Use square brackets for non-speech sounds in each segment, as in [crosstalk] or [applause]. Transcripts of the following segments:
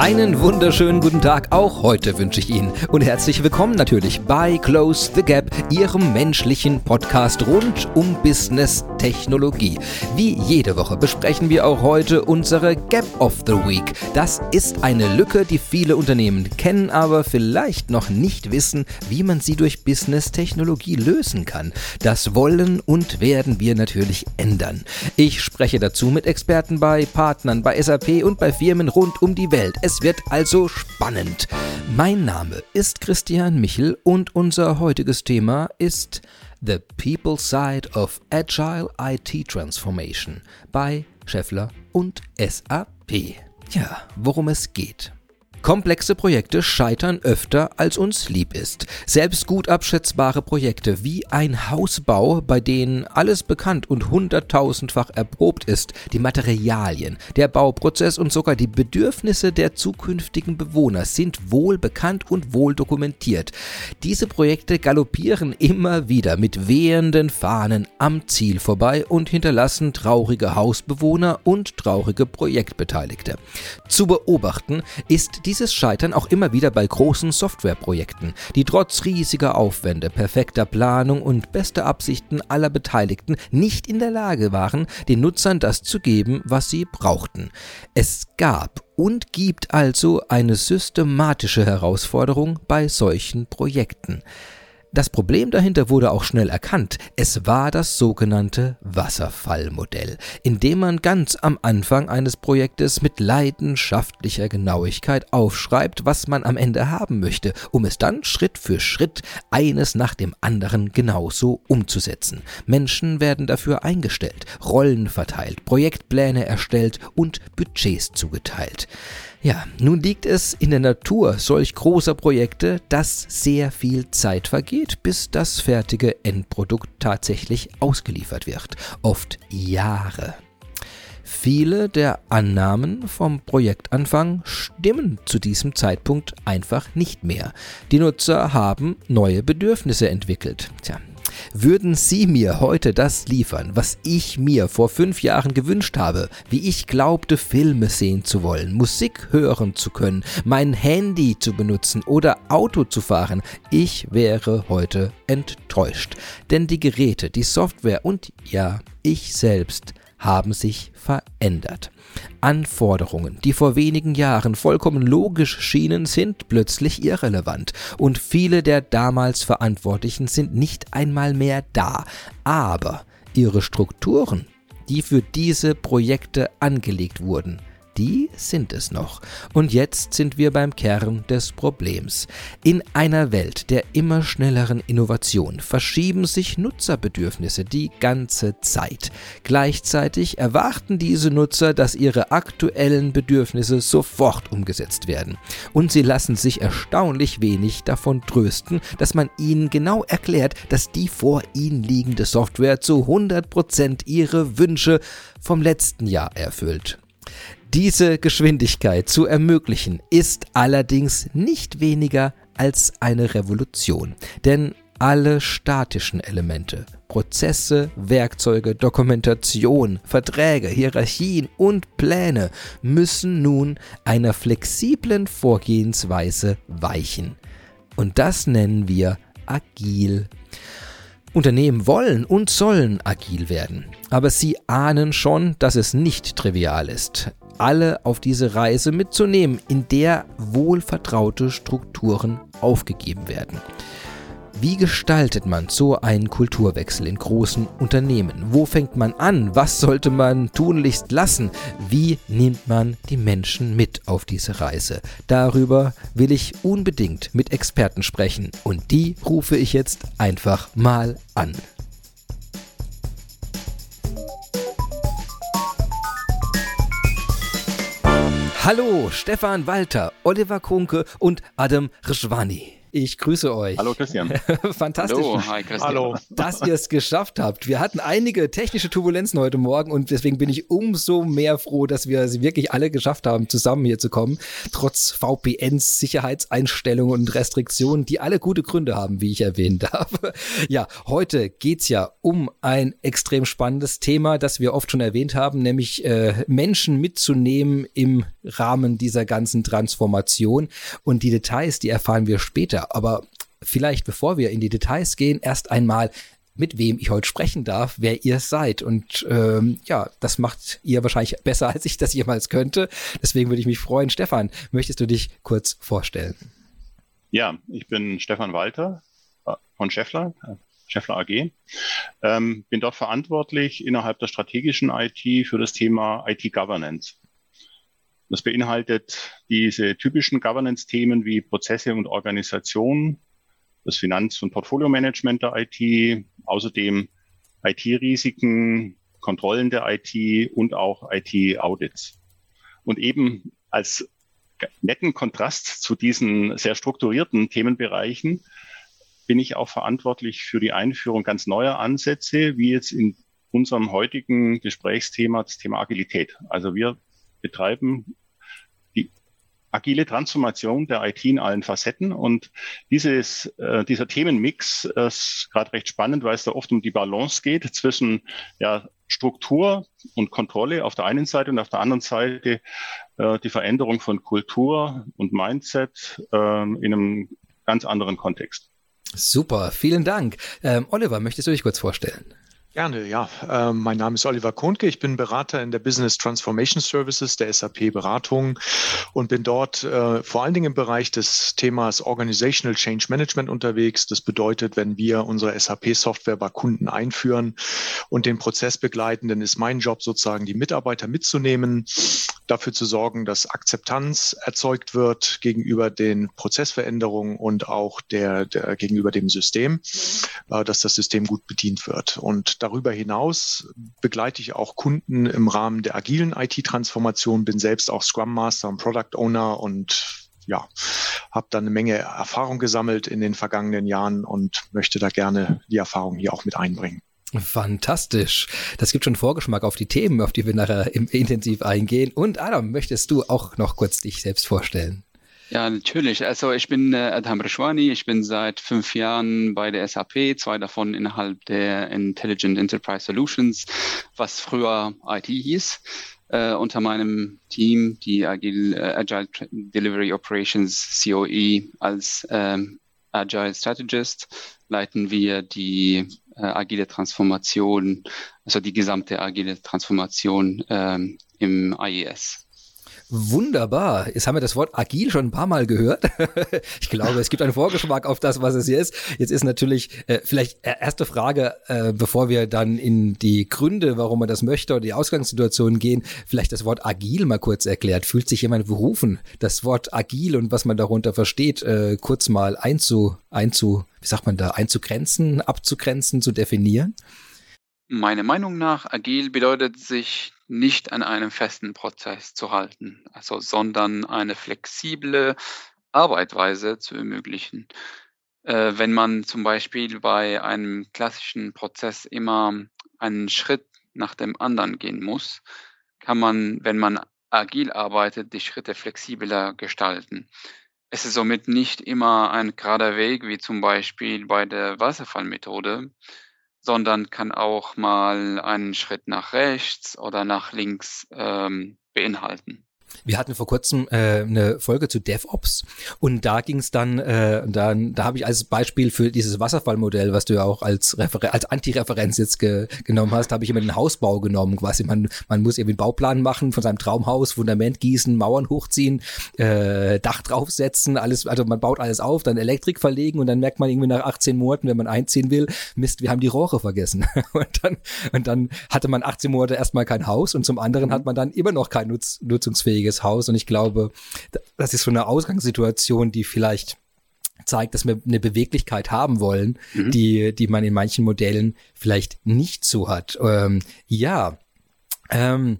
Einen wunderschönen guten Tag auch heute wünsche ich Ihnen und herzlich willkommen natürlich bei Close the Gap, Ihrem menschlichen Podcast rund um Business Technologie. Wie jede Woche besprechen wir auch heute unsere Gap of the Week. Das ist eine Lücke, die viele Unternehmen kennen, aber vielleicht noch nicht wissen, wie man sie durch Business Technologie lösen kann. Das wollen und werden wir natürlich ändern. Ich spreche dazu mit Experten bei Partnern, bei SAP und bei Firmen rund um die Welt. Es wird also spannend. Mein Name ist Christian Michel und unser heutiges Thema ist The People Side of Agile IT Transformation bei Scheffler und SAP. Ja, worum es geht. Komplexe Projekte scheitern öfter, als uns lieb ist. Selbst gut abschätzbare Projekte wie ein Hausbau, bei denen alles bekannt und hunderttausendfach erprobt ist, die Materialien, der Bauprozess und sogar die Bedürfnisse der zukünftigen Bewohner sind wohl bekannt und wohl dokumentiert. Diese Projekte galoppieren immer wieder mit wehenden Fahnen am Ziel vorbei und hinterlassen traurige Hausbewohner und traurige Projektbeteiligte. Zu beobachten ist die dieses Scheitern auch immer wieder bei großen Softwareprojekten, die trotz riesiger Aufwände, perfekter Planung und bester Absichten aller Beteiligten nicht in der Lage waren, den Nutzern das zu geben, was sie brauchten. Es gab und gibt also eine systematische Herausforderung bei solchen Projekten. Das Problem dahinter wurde auch schnell erkannt. Es war das sogenannte Wasserfallmodell, in dem man ganz am Anfang eines Projektes mit leidenschaftlicher Genauigkeit aufschreibt, was man am Ende haben möchte, um es dann Schritt für Schritt eines nach dem anderen genauso umzusetzen. Menschen werden dafür eingestellt, Rollen verteilt, Projektpläne erstellt und Budgets zugeteilt. Ja, nun liegt es in der Natur solch großer Projekte, dass sehr viel Zeit vergeht, bis das fertige Endprodukt tatsächlich ausgeliefert wird. Oft Jahre. Viele der Annahmen vom Projektanfang stimmen zu diesem Zeitpunkt einfach nicht mehr. Die Nutzer haben neue Bedürfnisse entwickelt. Tja, würden Sie mir heute das liefern, was ich mir vor fünf Jahren gewünscht habe, wie ich glaubte, Filme sehen zu wollen, Musik hören zu können, mein Handy zu benutzen oder Auto zu fahren, ich wäre heute enttäuscht. Denn die Geräte, die Software und ja, ich selbst haben sich verändert. Anforderungen, die vor wenigen Jahren vollkommen logisch schienen, sind plötzlich irrelevant und viele der damals Verantwortlichen sind nicht einmal mehr da. Aber ihre Strukturen, die für diese Projekte angelegt wurden, die sind es noch. Und jetzt sind wir beim Kern des Problems. In einer Welt der immer schnelleren Innovation verschieben sich Nutzerbedürfnisse die ganze Zeit. Gleichzeitig erwarten diese Nutzer, dass ihre aktuellen Bedürfnisse sofort umgesetzt werden. Und sie lassen sich erstaunlich wenig davon trösten, dass man ihnen genau erklärt, dass die vor ihnen liegende Software zu 100% ihre Wünsche vom letzten Jahr erfüllt. Diese Geschwindigkeit zu ermöglichen, ist allerdings nicht weniger als eine Revolution, denn alle statischen Elemente, Prozesse, Werkzeuge, Dokumentation, Verträge, Hierarchien und Pläne müssen nun einer flexiblen Vorgehensweise weichen. Und das nennen wir agil. Unternehmen wollen und sollen agil werden, aber sie ahnen schon, dass es nicht trivial ist alle auf diese Reise mitzunehmen, in der wohlvertraute Strukturen aufgegeben werden. Wie gestaltet man so einen Kulturwechsel in großen Unternehmen? Wo fängt man an? Was sollte man tunlichst lassen? Wie nimmt man die Menschen mit auf diese Reise? Darüber will ich unbedingt mit Experten sprechen und die rufe ich jetzt einfach mal an. Hallo, Stefan Walter, Oliver Kunke und Adam Rschwani. Ich grüße euch. Hallo Christian. [laughs] Fantastisch. Hallo, hi Christian. Hallo. Dass ihr es geschafft habt. Wir hatten einige technische Turbulenzen heute Morgen und deswegen bin ich umso mehr froh, dass wir sie wirklich alle geschafft haben, zusammen hier zu kommen. Trotz VPNs, Sicherheitseinstellungen und Restriktionen, die alle gute Gründe haben, wie ich erwähnen darf. [laughs] Ja, heute geht's ja um ein extrem spannendes Thema, das wir oft schon erwähnt haben, nämlich äh, Menschen mitzunehmen im Rahmen dieser ganzen Transformation. Und die Details, die erfahren wir später. Aber vielleicht, bevor wir in die Details gehen, erst einmal mit wem ich heute sprechen darf, wer ihr seid. Und ähm, ja, das macht ihr wahrscheinlich besser, [laughs] als ich das jemals könnte. Deswegen würde ich mich freuen. Stefan, möchtest du dich kurz vorstellen? Ja, ich bin Stefan Walter äh, von Scheffler, äh, Scheffler AG. Ähm, bin dort verantwortlich innerhalb der strategischen IT für das Thema IT-Governance. Das beinhaltet diese typischen Governance-Themen wie Prozesse und Organisation, das Finanz- und Portfolio-Management der IT, außerdem IT-Risiken, Kontrollen der IT und auch IT-Audits. Und eben als netten Kontrast zu diesen sehr strukturierten Themenbereichen bin ich auch verantwortlich für die Einführung ganz neuer Ansätze, wie jetzt in unserem heutigen Gesprächsthema das Thema Agilität. Also wir betreiben die agile Transformation der IT in allen Facetten. Und dieses, äh, dieser Themenmix ist gerade recht spannend, weil es da oft um die Balance geht zwischen ja, Struktur und Kontrolle auf der einen Seite und auf der anderen Seite äh, die Veränderung von Kultur und Mindset äh, in einem ganz anderen Kontext. Super, vielen Dank. Ähm, Oliver, möchtest du dich kurz vorstellen? Gerne, ja. Äh, mein Name ist Oliver Kohnke. Ich bin Berater in der Business Transformation Services der SAP Beratung und bin dort äh, vor allen Dingen im Bereich des Themas Organizational Change Management unterwegs. Das bedeutet, wenn wir unsere SAP-Software bei Kunden einführen und den Prozess begleiten, dann ist mein Job sozusagen, die Mitarbeiter mitzunehmen, dafür zu sorgen, dass Akzeptanz erzeugt wird gegenüber den Prozessveränderungen und auch der, der gegenüber dem System, äh, dass das System gut bedient wird. Und darüber hinaus begleite ich auch Kunden im Rahmen der agilen IT-Transformation, bin selbst auch Scrum Master und Product Owner und ja, habe da eine Menge Erfahrung gesammelt in den vergangenen Jahren und möchte da gerne die Erfahrung hier auch mit einbringen. Fantastisch. Das gibt schon Vorgeschmack auf die Themen, auf die wir nachher intensiv eingehen. Und Adam, möchtest du auch noch kurz dich selbst vorstellen? Ja, natürlich. Also ich bin äh, Adham Rishwani. Ich bin seit fünf Jahren bei der SAP, zwei davon innerhalb der Intelligent Enterprise Solutions, was früher IT hieß. Äh, unter meinem Team, die Agile, äh, Agile Delivery Operations COE als ähm, Agile Strategist, leiten wir die äh, agile Transformation, also die gesamte agile Transformation ähm, im IES. Wunderbar. Jetzt haben wir das Wort agil schon ein paar Mal gehört. [laughs] ich glaube, es gibt einen Vorgeschmack auf das, was es hier ist. Jetzt ist natürlich äh, vielleicht äh, erste Frage, äh, bevor wir dann in die Gründe, warum man das möchte oder die Ausgangssituation gehen, vielleicht das Wort agil mal kurz erklärt. Fühlt sich jemand berufen, das Wort agil und was man darunter versteht, äh, kurz mal einzu, einzu, wie sagt man da, einzugrenzen, abzugrenzen, zu definieren? Meiner Meinung nach, agil bedeutet sich nicht an einem festen Prozess zu halten, also, sondern eine flexible Arbeitsweise zu ermöglichen. Äh, wenn man zum Beispiel bei einem klassischen Prozess immer einen Schritt nach dem anderen gehen muss, kann man, wenn man agil arbeitet, die Schritte flexibler gestalten. Es ist somit nicht immer ein gerader Weg, wie zum Beispiel bei der Wasserfallmethode, sondern kann auch mal einen Schritt nach rechts oder nach links ähm, beinhalten. Wir hatten vor kurzem äh, eine Folge zu DevOps und da ging es dann, äh, dann, da habe ich als Beispiel für dieses Wasserfallmodell, was du ja auch als Refer als Antireferenz jetzt ge genommen hast, habe ich immer den Hausbau genommen. Quasi man, man muss irgendwie einen Bauplan machen von seinem Traumhaus, Fundament gießen, Mauern hochziehen, äh, Dach draufsetzen, alles, also man baut alles auf, dann Elektrik verlegen und dann merkt man irgendwie nach 18 Monaten, wenn man einziehen will, Mist, wir haben die Rohre vergessen. [laughs] und dann, und dann hatte man 18 Monate erstmal kein Haus und zum anderen mhm. hat man dann immer noch kein nutz nutzungsfähiges eigenes Haus. Und ich glaube, das ist so eine Ausgangssituation, die vielleicht zeigt, dass wir eine Beweglichkeit haben wollen, mhm. die, die man in manchen Modellen vielleicht nicht so hat. Ähm, ja, ähm,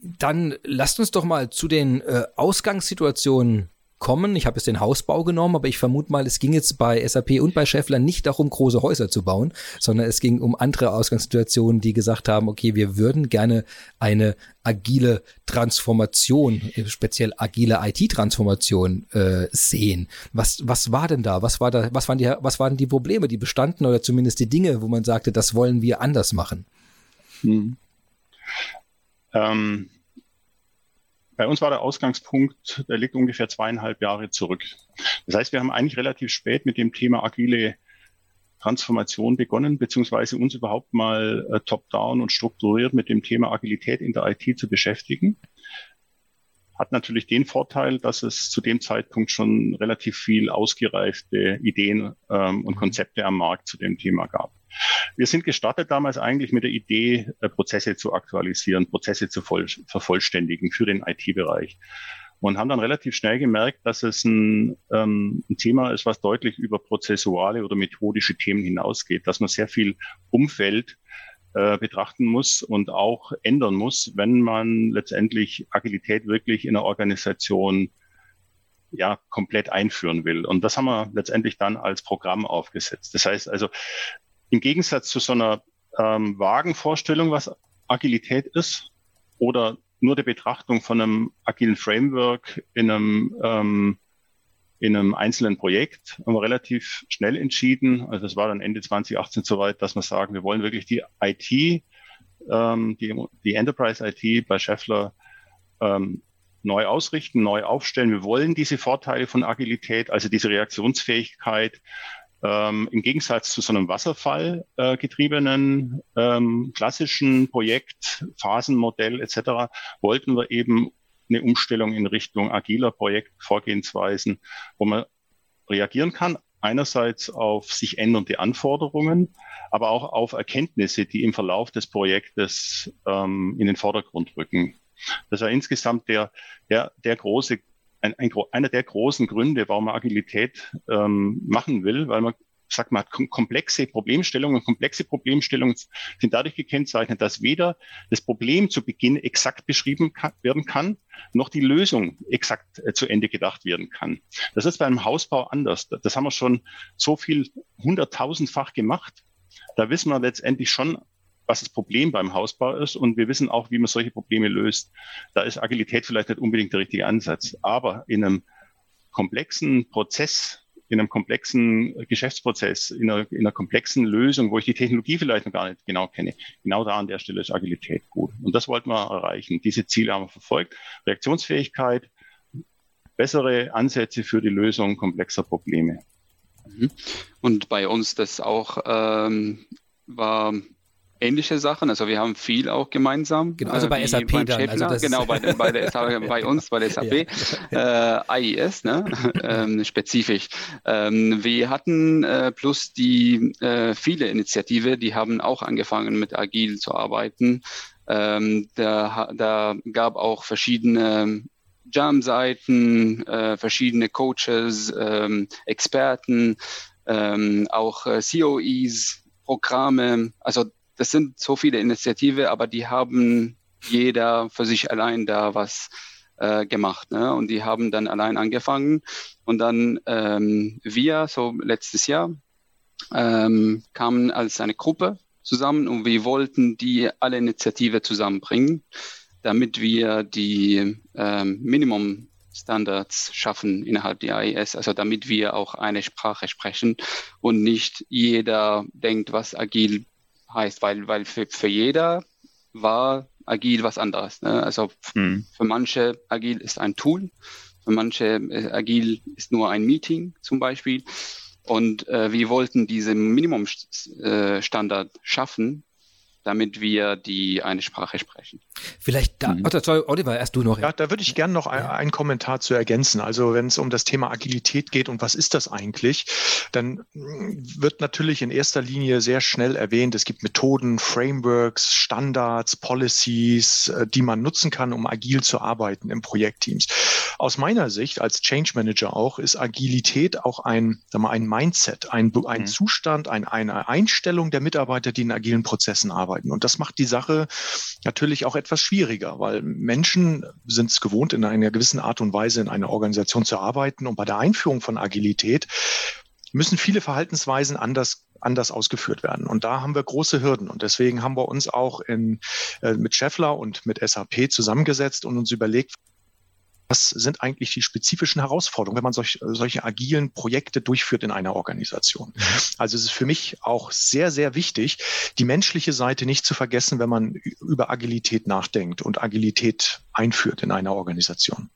dann lasst uns doch mal zu den äh, Ausgangssituationen kommen. Ich habe jetzt den Hausbau genommen, aber ich vermute mal, es ging jetzt bei SAP und bei Scheffler nicht darum, große Häuser zu bauen, sondern es ging um andere Ausgangssituationen, die gesagt haben, okay, wir würden gerne eine agile Transformation, speziell agile IT-Transformation äh, sehen. Was, was war denn da? Was war da, was waren die, was waren die Probleme, die bestanden oder zumindest die Dinge, wo man sagte, das wollen wir anders machen? Hm. Ähm, bei uns war der Ausgangspunkt, der liegt ungefähr zweieinhalb Jahre zurück. Das heißt, wir haben eigentlich relativ spät mit dem Thema agile Transformation begonnen, beziehungsweise uns überhaupt mal äh, top-down und strukturiert mit dem Thema Agilität in der IT zu beschäftigen. Hat natürlich den Vorteil, dass es zu dem Zeitpunkt schon relativ viel ausgereifte Ideen ähm, und Konzepte am Markt zu dem Thema gab. Wir sind gestartet damals eigentlich mit der Idee, äh, Prozesse zu aktualisieren, Prozesse zu vervollständigen für den IT-Bereich und haben dann relativ schnell gemerkt, dass es ein, ähm, ein, Thema ist, was deutlich über prozessuale oder methodische Themen hinausgeht, dass man sehr viel Umfeld äh, betrachten muss und auch ändern muss, wenn man letztendlich Agilität wirklich in einer Organisation ja komplett einführen will. Und das haben wir letztendlich dann als Programm aufgesetzt. Das heißt also, im Gegensatz zu so einer ähm, vagen Vorstellung, was Agilität ist, oder nur der Betrachtung von einem agilen Framework in einem, ähm, in einem einzelnen Projekt haben wir relativ schnell entschieden, also es war dann Ende 2018 soweit, dass wir sagen, wir wollen wirklich die IT, ähm, die, die Enterprise IT bei Scheffler ähm, neu ausrichten, neu aufstellen. Wir wollen diese Vorteile von Agilität, also diese Reaktionsfähigkeit, ähm, Im Gegensatz zu so einem Wasserfall äh, ähm, klassischen Projekt, Phasenmodell etc. wollten wir eben eine Umstellung in Richtung agiler Projektvorgehensweisen, wo man reagieren kann, einerseits auf sich ändernde Anforderungen, aber auch auf Erkenntnisse, die im Verlauf des Projektes ähm, in den Vordergrund rücken. Das war insgesamt der, der, der große ein, ein, einer der großen Gründe, warum man Agilität ähm, machen will, weil man sagt, man hat komplexe Problemstellungen. Komplexe Problemstellungen sind dadurch gekennzeichnet, dass weder das Problem zu Beginn exakt beschrieben kann, werden kann, noch die Lösung exakt äh, zu Ende gedacht werden kann. Das ist bei einem Hausbau anders. Das haben wir schon so viel hunderttausendfach gemacht. Da wissen wir letztendlich schon was das Problem beim Hausbau ist und wir wissen auch, wie man solche Probleme löst. Da ist Agilität vielleicht nicht unbedingt der richtige Ansatz, aber in einem komplexen Prozess, in einem komplexen Geschäftsprozess, in einer, in einer komplexen Lösung, wo ich die Technologie vielleicht noch gar nicht genau kenne, genau da an der Stelle ist Agilität gut. Und das wollten wir erreichen. Diese Ziele haben wir verfolgt. Reaktionsfähigkeit, bessere Ansätze für die Lösung komplexer Probleme. Mhm. Und bei uns das auch ähm, war ähnliche Sachen. Also wir haben viel auch gemeinsam. Genau, also bei SAP dann. Also genau, bei, bei, der, [laughs] bei uns, bei der SAP. Ja. Äh, AIS, ne? [laughs] ähm, spezifisch. Ähm, wir hatten äh, plus die äh, viele Initiative, die haben auch angefangen mit Agil zu arbeiten. Ähm, da, da gab auch verschiedene Jam-Seiten, äh, verschiedene Coaches, ähm, Experten, ähm, auch äh, COEs, Programme. Also das sind so viele Initiativen, aber die haben jeder für sich allein da was äh, gemacht. Ne? Und die haben dann allein angefangen. Und dann ähm, wir, so letztes Jahr, ähm, kamen als eine Gruppe zusammen und wir wollten die alle Initiative zusammenbringen, damit wir die ähm, Minimum Standards schaffen innerhalb der AIS, also damit wir auch eine Sprache sprechen und nicht jeder denkt, was agil heißt, weil, weil für, für jeder war agil was anderes. Ne? Also mhm. für manche agil ist ein Tool, für manche äh, agil ist nur ein Meeting zum Beispiel. Und äh, wir wollten diesen Minimumstandard äh, schaffen, damit wir die eine Sprache sprechen. Vielleicht da, mhm. oh, sorry, Oliver, erst du noch. Ja, da würde ich gerne noch ein, einen Kommentar zu ergänzen. Also wenn es um das Thema Agilität geht und was ist das eigentlich, dann wird natürlich in erster Linie sehr schnell erwähnt, es gibt Methoden, Frameworks, Standards, Policies, äh, die man nutzen kann, um agil zu arbeiten im Projektteams. Aus meiner Sicht als Change Manager auch ist Agilität auch ein, sag mal, ein Mindset, ein, ein mhm. Zustand, ein, eine Einstellung der Mitarbeiter, die in agilen Prozessen arbeiten arbeiten. Und das macht die Sache natürlich auch etwas schwieriger, weil Menschen sind es gewohnt, in einer gewissen Art und Weise in einer Organisation zu arbeiten. Und bei der Einführung von Agilität müssen viele Verhaltensweisen anders anders ausgeführt werden. Und da haben wir große Hürden. Und deswegen haben wir uns auch in, äh, mit Scheffler und mit SAP zusammengesetzt und uns überlegt, was sind eigentlich die spezifischen Herausforderungen, wenn man solch, solche agilen Projekte durchführt in einer Organisation? Mhm. Also es ist für mich auch sehr, sehr wichtig, die menschliche Seite nicht zu vergessen, wenn man über Agilität nachdenkt und Agilität einführt in einer Organisation.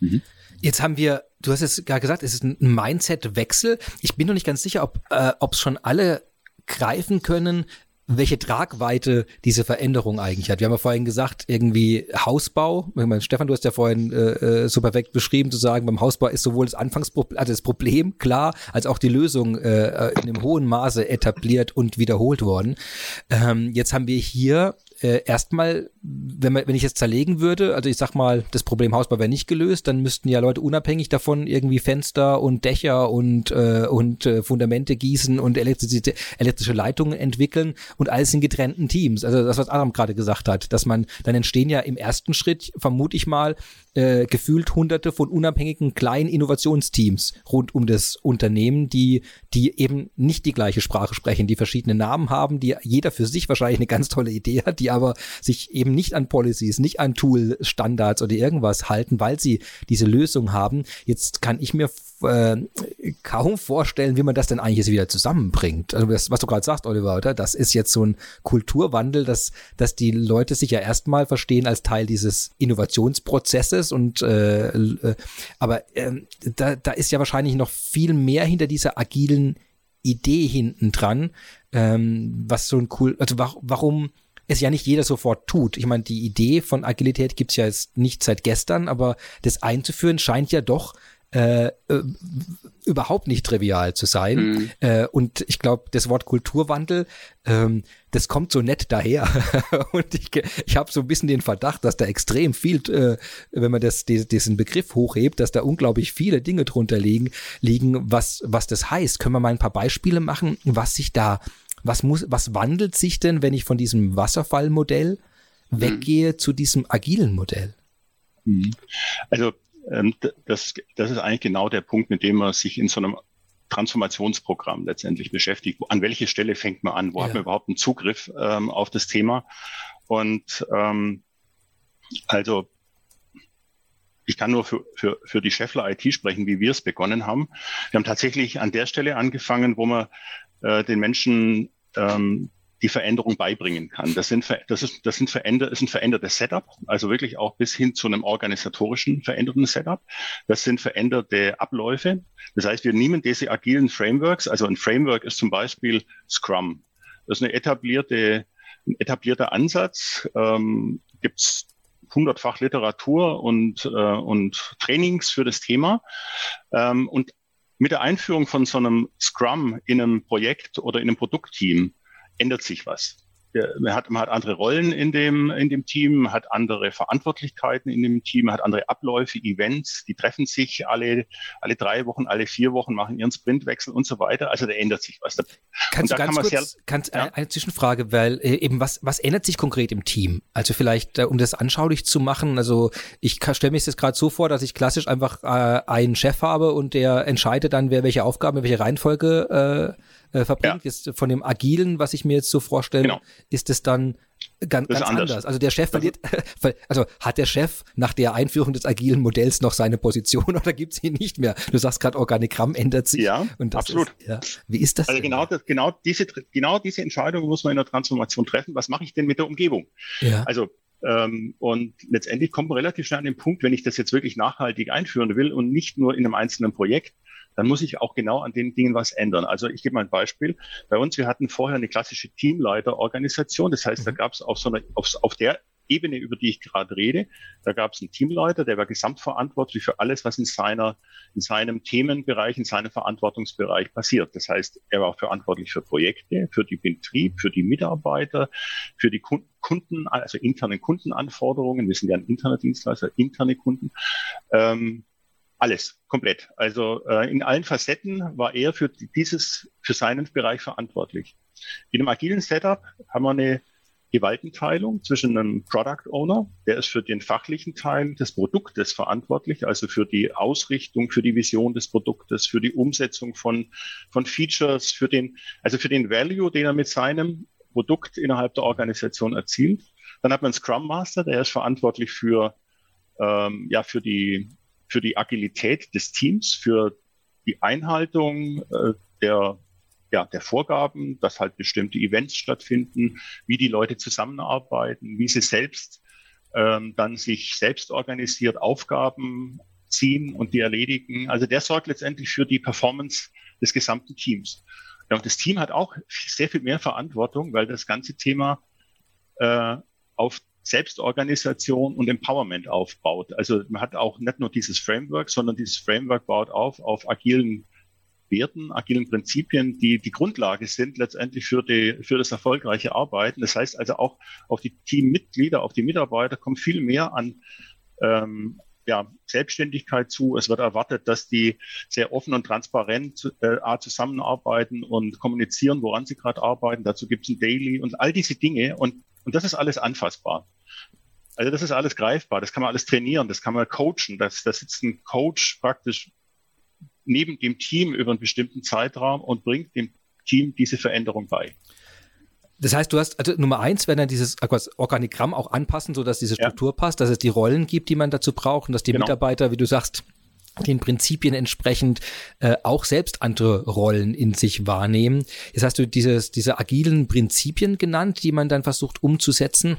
Mhm. Jetzt haben wir, du hast es gerade gesagt, es ist ein Mindset-Wechsel. Ich bin noch nicht ganz sicher, ob äh, es schon alle greifen können, welche Tragweite diese Veränderung eigentlich hat. Wir haben ja vorhin gesagt, irgendwie Hausbau. Ich meine, Stefan, du hast ja vorhin äh, äh, so perfekt beschrieben, zu sagen, beim Hausbau ist sowohl das Anfangsproblem, also das Problem klar, als auch die Lösung äh, äh, in einem hohen Maße etabliert und wiederholt worden. Ähm, jetzt haben wir hier äh, erstmal, wenn, man, wenn ich es zerlegen würde, also ich sag mal, das Problem Hausbau wäre nicht gelöst, dann müssten ja Leute unabhängig davon irgendwie Fenster und Dächer und, äh, und äh, Fundamente gießen und elektrische, elektrische Leitungen entwickeln und alles in getrennten Teams. Also das, was Adam gerade gesagt hat, dass man, dann entstehen ja im ersten Schritt, vermute ich mal, äh, gefühlt hunderte von unabhängigen kleinen Innovationsteams rund um das Unternehmen, die, die eben nicht die gleiche Sprache sprechen, die verschiedene Namen haben, die jeder für sich wahrscheinlich eine ganz tolle Idee hat, die aber sich eben nicht an Policies, nicht an Tool-Standards oder irgendwas halten, weil sie diese Lösung haben. Jetzt kann ich mir äh, kaum vorstellen, wie man das denn eigentlich jetzt wieder zusammenbringt. Also das, was du gerade sagst, Oliver, oder? Das ist jetzt so ein Kulturwandel, dass, dass die Leute sich ja erstmal verstehen als Teil dieses Innovationsprozesses und äh, äh, aber äh, da, da ist ja wahrscheinlich noch viel mehr hinter dieser agilen Idee hinten dran, ähm, was so ein cool, also wa warum es ja nicht jeder sofort tut. Ich meine, die Idee von Agilität gibt's ja jetzt nicht seit gestern, aber das einzuführen scheint ja doch äh, äh, überhaupt nicht trivial zu sein. Mhm. Äh, und ich glaube, das Wort Kulturwandel, ähm, das kommt so nett daher. [laughs] und ich, ich habe so ein bisschen den Verdacht, dass da extrem viel, äh, wenn man das, die, diesen Begriff hochhebt, dass da unglaublich viele Dinge drunter liegen, liegen, was, was das heißt. Können wir mal ein paar Beispiele machen, was sich da, was muss, was wandelt sich denn, wenn ich von diesem Wasserfallmodell mhm. weggehe zu diesem agilen Modell? Mhm. Also ähm, das, das ist eigentlich genau der Punkt, mit dem man sich in so einem Transformationsprogramm letztendlich beschäftigt. An welche Stelle fängt man an? Wo ja. hat man überhaupt einen Zugriff ähm, auf das Thema? Und ähm, also ich kann nur für, für, für die Scheffler IT sprechen, wie wir es begonnen haben. Wir haben tatsächlich an der Stelle angefangen, wo man äh, den Menschen ähm, die Veränderung beibringen kann. Das sind, das ist, das sind veränder, ist ein verändertes Setup, also wirklich auch bis hin zu einem organisatorischen veränderten Setup. Das sind veränderte Abläufe. Das heißt, wir nehmen diese agilen Frameworks, also ein Framework ist zum Beispiel Scrum. Das ist eine etablierte, ein etablierter Ansatz. Ähm, Gibt hundertfach Literatur und, äh, und Trainings für das Thema. Ähm, und mit der Einführung von so einem Scrum in einem Projekt oder in einem Produktteam ändert sich was. Man hat, man hat andere Rollen in dem, in dem Team, hat andere Verantwortlichkeiten in dem Team, hat andere Abläufe, Events, die treffen sich alle, alle drei Wochen, alle vier Wochen, machen ihren Sprintwechsel und so weiter. Also da ändert sich was. Kannst du ganz kann kurz, sehr, kannst, ja? eine Zwischenfrage, weil äh, eben was, was ändert sich konkret im Team? Also vielleicht, äh, um das anschaulich zu machen, also ich stelle mir das gerade so vor, dass ich klassisch einfach äh, einen Chef habe und der entscheidet dann, wer welche Aufgaben, welche Reihenfolge äh, äh, verbringt. Ja. Jetzt von dem Agilen, was ich mir jetzt so vorstelle, genau. ist es dann ganz, ganz anders. anders. Also der Chef verliert, [laughs] also hat der Chef nach der Einführung des agilen Modells noch seine Position [laughs] oder gibt es ihn nicht mehr? Du sagst gerade, Organigramm ändert sich. Ja, absolut. Ist, ja. Wie ist das? Also genau, das, genau, diese, genau diese Entscheidung muss man in der Transformation treffen. Was mache ich denn mit der Umgebung? Ja. Also ähm, und letztendlich kommt man relativ schnell an den Punkt, wenn ich das jetzt wirklich nachhaltig einführen will und nicht nur in einem einzelnen Projekt, dann muss ich auch genau an den Dingen was ändern. Also ich gebe mal ein Beispiel. Bei uns, wir hatten vorher eine klassische Teamleiterorganisation. Das heißt, da mhm. gab es auf so einer, auf, auf der Ebene, über die ich gerade rede, da gab es einen Teamleiter, der war gesamtverantwortlich für alles, was in seiner, in seinem Themenbereich, in seinem Verantwortungsbereich passiert. Das heißt, er war auch verantwortlich für Projekte, für den Betrieb, für die Mitarbeiter, für die Kunden, also internen Kundenanforderungen. Wir sind ja ein Internetdienstleister, interne Kunden. Ähm, alles, komplett. Also äh, in allen Facetten war er für dieses, für seinen Bereich verantwortlich. In einem agilen Setup haben wir eine Gewaltenteilung zwischen einem Product Owner, der ist für den fachlichen Teil des Produktes verantwortlich, also für die Ausrichtung, für die Vision des Produktes, für die Umsetzung von, von Features, für den, also für den Value, den er mit seinem Produkt innerhalb der Organisation erzielt. Dann hat man einen Scrum Master, der ist verantwortlich für, ähm, ja, für die, für die Agilität des Teams, für die Einhaltung äh, der ja, der Vorgaben, dass halt bestimmte Events stattfinden, wie die Leute zusammenarbeiten, wie sie selbst ähm, dann sich selbst organisiert Aufgaben ziehen und die erledigen. Also der sorgt letztendlich für die Performance des gesamten Teams. Ja, und das Team hat auch sehr viel mehr Verantwortung, weil das ganze Thema äh, auf Selbstorganisation und Empowerment aufbaut. Also man hat auch nicht nur dieses Framework, sondern dieses Framework baut auf auf agilen Werten, agilen Prinzipien, die die Grundlage sind letztendlich für, die, für das erfolgreiche Arbeiten. Das heißt also auch auf die Teammitglieder, auf die Mitarbeiter kommt viel mehr an ähm, ja, Selbstständigkeit zu. Es wird erwartet, dass die sehr offen und transparent äh, zusammenarbeiten und kommunizieren, woran sie gerade arbeiten. Dazu gibt es ein Daily und all diese Dinge. Und, und das ist alles anfassbar. Also das ist alles greifbar. Das kann man alles trainieren. Das kann man coachen. Das, da sitzt ein Coach praktisch neben dem Team über einen bestimmten Zeitraum und bringt dem Team diese Veränderung bei. Das heißt, du hast, also Nummer eins, wenn dann dieses Organigramm auch anpassen, sodass diese Struktur ja. passt, dass es die Rollen gibt, die man dazu braucht und dass die genau. Mitarbeiter, wie du sagst, den Prinzipien entsprechend äh, auch selbst andere Rollen in sich wahrnehmen. Jetzt hast du dieses, diese agilen Prinzipien genannt, die man dann versucht umzusetzen.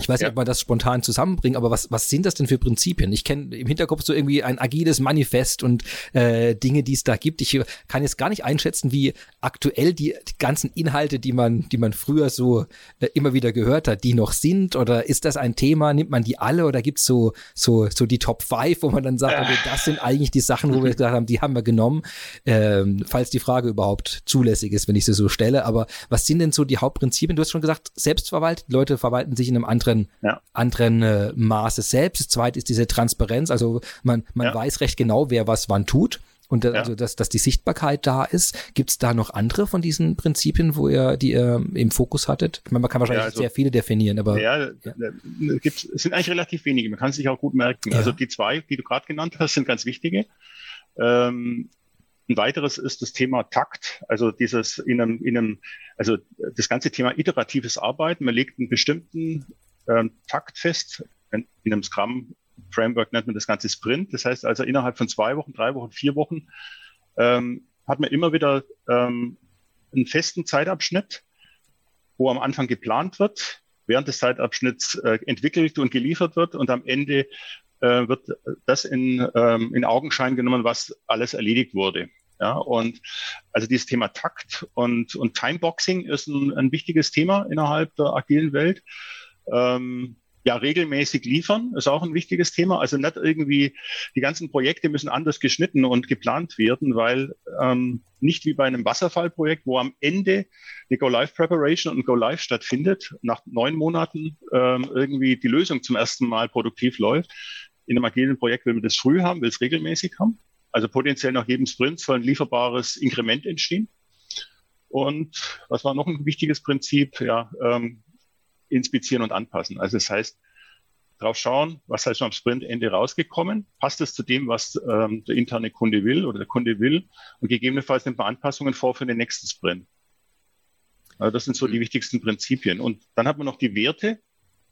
Ich weiß ja. nicht, ob man das spontan zusammenbringt, aber was, was sind das denn für Prinzipien? Ich kenne im Hinterkopf so irgendwie ein agiles Manifest und äh, Dinge, die es da gibt. Ich kann jetzt gar nicht einschätzen, wie aktuell die, die ganzen Inhalte, die man, die man früher so äh, immer wieder gehört hat, die noch sind. Oder ist das ein Thema? Nimmt man die alle oder gibt's so, so, so die Top 5, wo man dann sagt, okay, das sind eigentlich die Sachen, wo wir [laughs] gesagt haben, die haben wir genommen, ähm, falls die Frage überhaupt zulässig ist, wenn ich sie so stelle. Aber was sind denn so die Hauptprinzipien? Du hast schon gesagt, selbstverwaltet, Leute verwalten sich in einem anderen anderen, ja. anderen äh, Maße selbst. Das zweite ist diese Transparenz. Also man, man ja. weiß recht genau, wer was wann tut. Und da, ja. also, dass, dass die Sichtbarkeit da ist. Gibt es da noch andere von diesen Prinzipien, wo ihr die ihr im Fokus hattet? Ich meine, man kann wahrscheinlich ja, also, sehr viele definieren, aber. Ja, ja. Äh, Gibt, es sind eigentlich relativ wenige. Man kann es sich auch gut merken. Also die zwei, die du gerade genannt hast, sind ganz wichtige. Ähm, ein weiteres ist das Thema Takt, also dieses in einem, in einem, also das ganze Thema iteratives Arbeiten. Man legt einen bestimmten ähm, taktfest. In, in einem Scrum-Framework nennt man das Ganze Sprint. Das heißt also innerhalb von zwei Wochen, drei Wochen, vier Wochen ähm, hat man immer wieder ähm, einen festen Zeitabschnitt, wo am Anfang geplant wird, während des Zeitabschnitts äh, entwickelt und geliefert wird und am Ende äh, wird das in, ähm, in Augenschein genommen, was alles erledigt wurde. Ja, und also dieses Thema Takt und, und Timeboxing ist ein, ein wichtiges Thema innerhalb der agilen Welt ähm, ja, regelmäßig liefern, ist auch ein wichtiges Thema. Also nicht irgendwie, die ganzen Projekte müssen anders geschnitten und geplant werden, weil ähm, nicht wie bei einem Wasserfallprojekt, wo am Ende die Go-Live-Preparation und Go-Live stattfindet, nach neun Monaten ähm, irgendwie die Lösung zum ersten Mal produktiv läuft. In einem agilen Projekt will man das früh haben, will es regelmäßig haben. Also potenziell nach jedem Sprint soll ein lieferbares Inkrement entstehen. Und was war noch ein wichtiges Prinzip? Ja, ähm, inspizieren und anpassen. Also das heißt, drauf schauen, was heißt schon am Sprintende rausgekommen, passt es zu dem, was ähm, der interne Kunde will oder der Kunde will und gegebenenfalls nimmt man Anpassungen vor für den nächsten Sprint. Also das sind so die mhm. wichtigsten Prinzipien. Und dann hat man noch die Werte,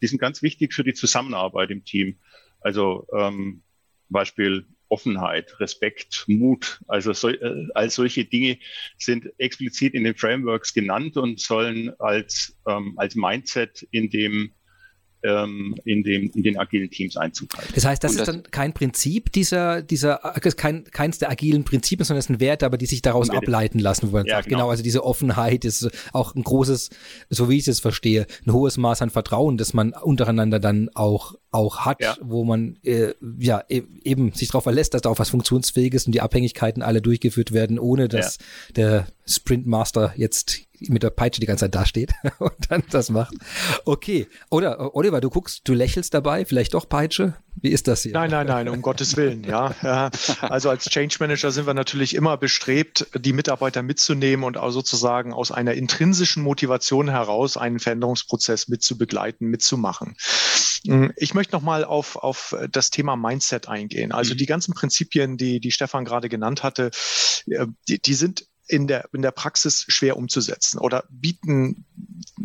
die sind ganz wichtig für die Zusammenarbeit im Team. Also ähm, Beispiel Offenheit, Respekt, Mut. Also so, äh, all solche Dinge sind explizit in den Frameworks genannt und sollen als, ähm, als Mindset in dem ähm, in, dem, in den agilen Teams Einzug halten. Das heißt, das, das, ist dann kein Prinzip dieser, dieser kein, keins der agilen Prinzipien, sondern es sind Werte, aber die sich daraus ableiten lassen, wo man ja, sagt, genau. genau, also diese Offenheit ist auch ein großes, so wie ich es verstehe, ein hohes Maß an Vertrauen, das man untereinander dann auch auch hat, ja. wo man äh, ja e eben sich darauf verlässt, dass da auch was funktionsfähig ist und die Abhängigkeiten alle durchgeführt werden, ohne dass ja. der Sprintmaster jetzt mit der Peitsche die ganze Zeit dasteht [laughs] und dann das macht. Okay. Oder Oliver, du guckst, du lächelst dabei, vielleicht doch Peitsche? Wie ist das hier? Nein, nein, nein, um Gottes Willen, ja. Also als Change Manager sind wir natürlich immer bestrebt, die Mitarbeiter mitzunehmen und auch sozusagen aus einer intrinsischen Motivation heraus einen Veränderungsprozess mitzubegleiten, mitzumachen. Ich möchte nochmal auf, auf das Thema Mindset eingehen. Also mhm. die ganzen Prinzipien, die, die Stefan gerade genannt hatte, äh, die, die sind in der, in der Praxis schwer umzusetzen oder bieten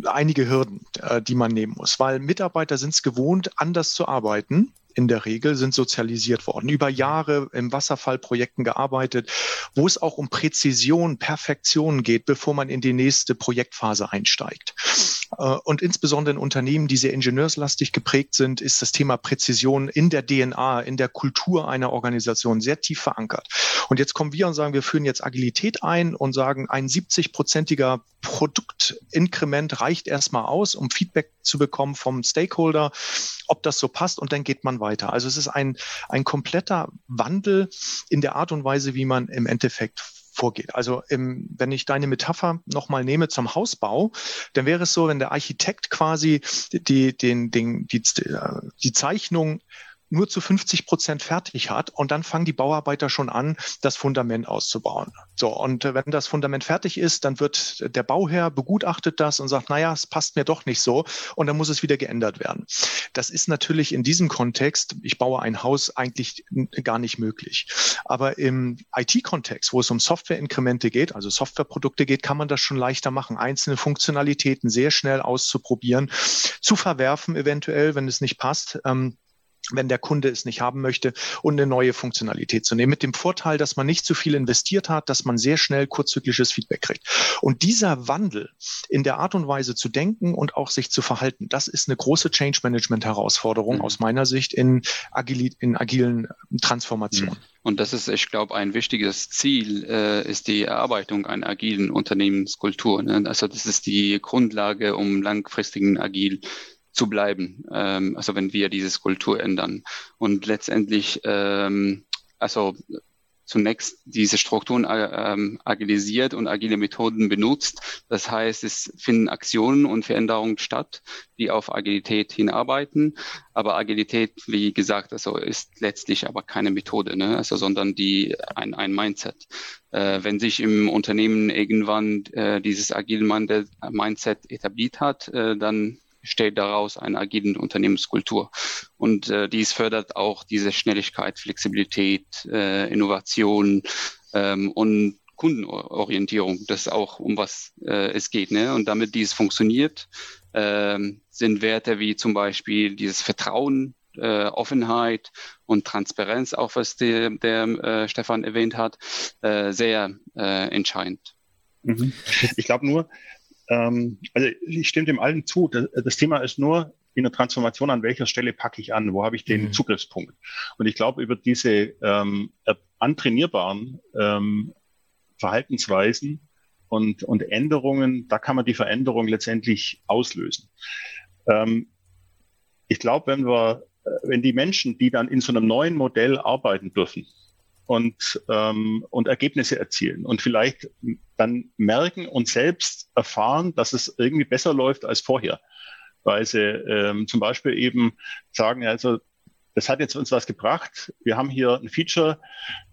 einige Hürden, äh, die man nehmen muss, weil Mitarbeiter sind es gewohnt, anders zu arbeiten in der Regel sind sozialisiert worden, über Jahre im Wasserfallprojekten gearbeitet, wo es auch um Präzision, Perfektion geht, bevor man in die nächste Projektphase einsteigt. Äh, und insbesondere in Unternehmen, die sehr ingenieurslastig geprägt sind, ist das Thema Präzision in der DNA, in der Kultur einer Organisation sehr tief verankert. Und jetzt kommen wir und sagen, wir führen jetzt Agilität ein und sagen, ein 70-prozentiger Produktinkrement reicht erstmal aus, um Feedback zu bekommen vom Stakeholder, ob das so passt und dann geht man weiter. Also es ist ein, ein kompletter Wandel in der Art und Weise, wie man im Endeffekt vorgeht. Also im, wenn ich deine Metapher nochmal nehme zum Hausbau, dann wäre es so, wenn der Architekt quasi die, den, den, die, die Zeichnung nur zu 50 Prozent fertig hat und dann fangen die Bauarbeiter schon an, das Fundament auszubauen. So, und äh, wenn das Fundament fertig ist, dann wird der Bauherr begutachtet das und sagt, naja, es passt mir doch nicht so und dann muss es wieder geändert werden. Das ist natürlich in diesem Kontext, ich baue ein Haus, eigentlich gar nicht möglich. Aber im IT-Kontext, wo es um Software-Inkremente geht, also Softwareprodukte geht, kann man das schon leichter machen, einzelne Funktionalitäten sehr schnell auszuprobieren, zu verwerfen eventuell, wenn es nicht passt. Ähm, wenn der Kunde es nicht haben möchte und eine neue Funktionalität zu nehmen. Mit dem Vorteil, dass man nicht zu viel investiert hat, dass man sehr schnell kurzzyklisches Feedback kriegt. Und dieser Wandel in der Art und Weise zu denken und auch sich zu verhalten, das ist eine große Change Management Herausforderung mhm. aus meiner Sicht in, agil, in agilen Transformationen. Mhm. Und das ist, ich glaube, ein wichtiges Ziel, äh, ist die Erarbeitung einer agilen Unternehmenskultur. Ne? Also das ist die Grundlage, um langfristigen agil zu bleiben, ähm, also wenn wir diese Kultur ändern. Und letztendlich, ähm, also zunächst diese Strukturen äh, ähm, agilisiert und agile Methoden benutzt. Das heißt, es finden Aktionen und Veränderungen statt, die auf Agilität hinarbeiten. Aber Agilität, wie gesagt, also ist letztlich aber keine Methode, ne? also, sondern die ein, ein Mindset. Äh, wenn sich im Unternehmen irgendwann äh, dieses agile Mindset etabliert hat, äh, dann steht daraus eine agile Unternehmenskultur. Und äh, dies fördert auch diese Schnelligkeit, Flexibilität, äh, Innovation ähm, und Kundenorientierung. Das ist auch um was äh, es geht. Ne? Und damit dies funktioniert, äh, sind Werte wie zum Beispiel dieses Vertrauen, äh, Offenheit und Transparenz, auch was der, der äh, Stefan erwähnt hat, äh, sehr äh, entscheidend. Mhm. Ich glaube nur, ähm, also ich stimme dem allen zu. Das, das, Thema ist nur in der Transformation, an welcher Stelle packe ich an, wo habe ich den mhm. Zugriffspunkt. Und ich glaube, über diese ähm, antrainierbaren ähm, Verhaltensweisen und, und Änderungen, da kann man die Veränderung letztendlich auslösen. Ähm, ich glaube, wenn wir, äh, wenn die Menschen, die dann in so einem neuen Modell arbeiten dürfen, und, ähm, und Ergebnisse erzielen und vielleicht dann merken und selbst erfahren, dass es irgendwie besser läuft als vorher. Weil sie ähm, zum Beispiel eben sagen, also das hat jetzt uns was gebracht. Wir haben hier ein Feature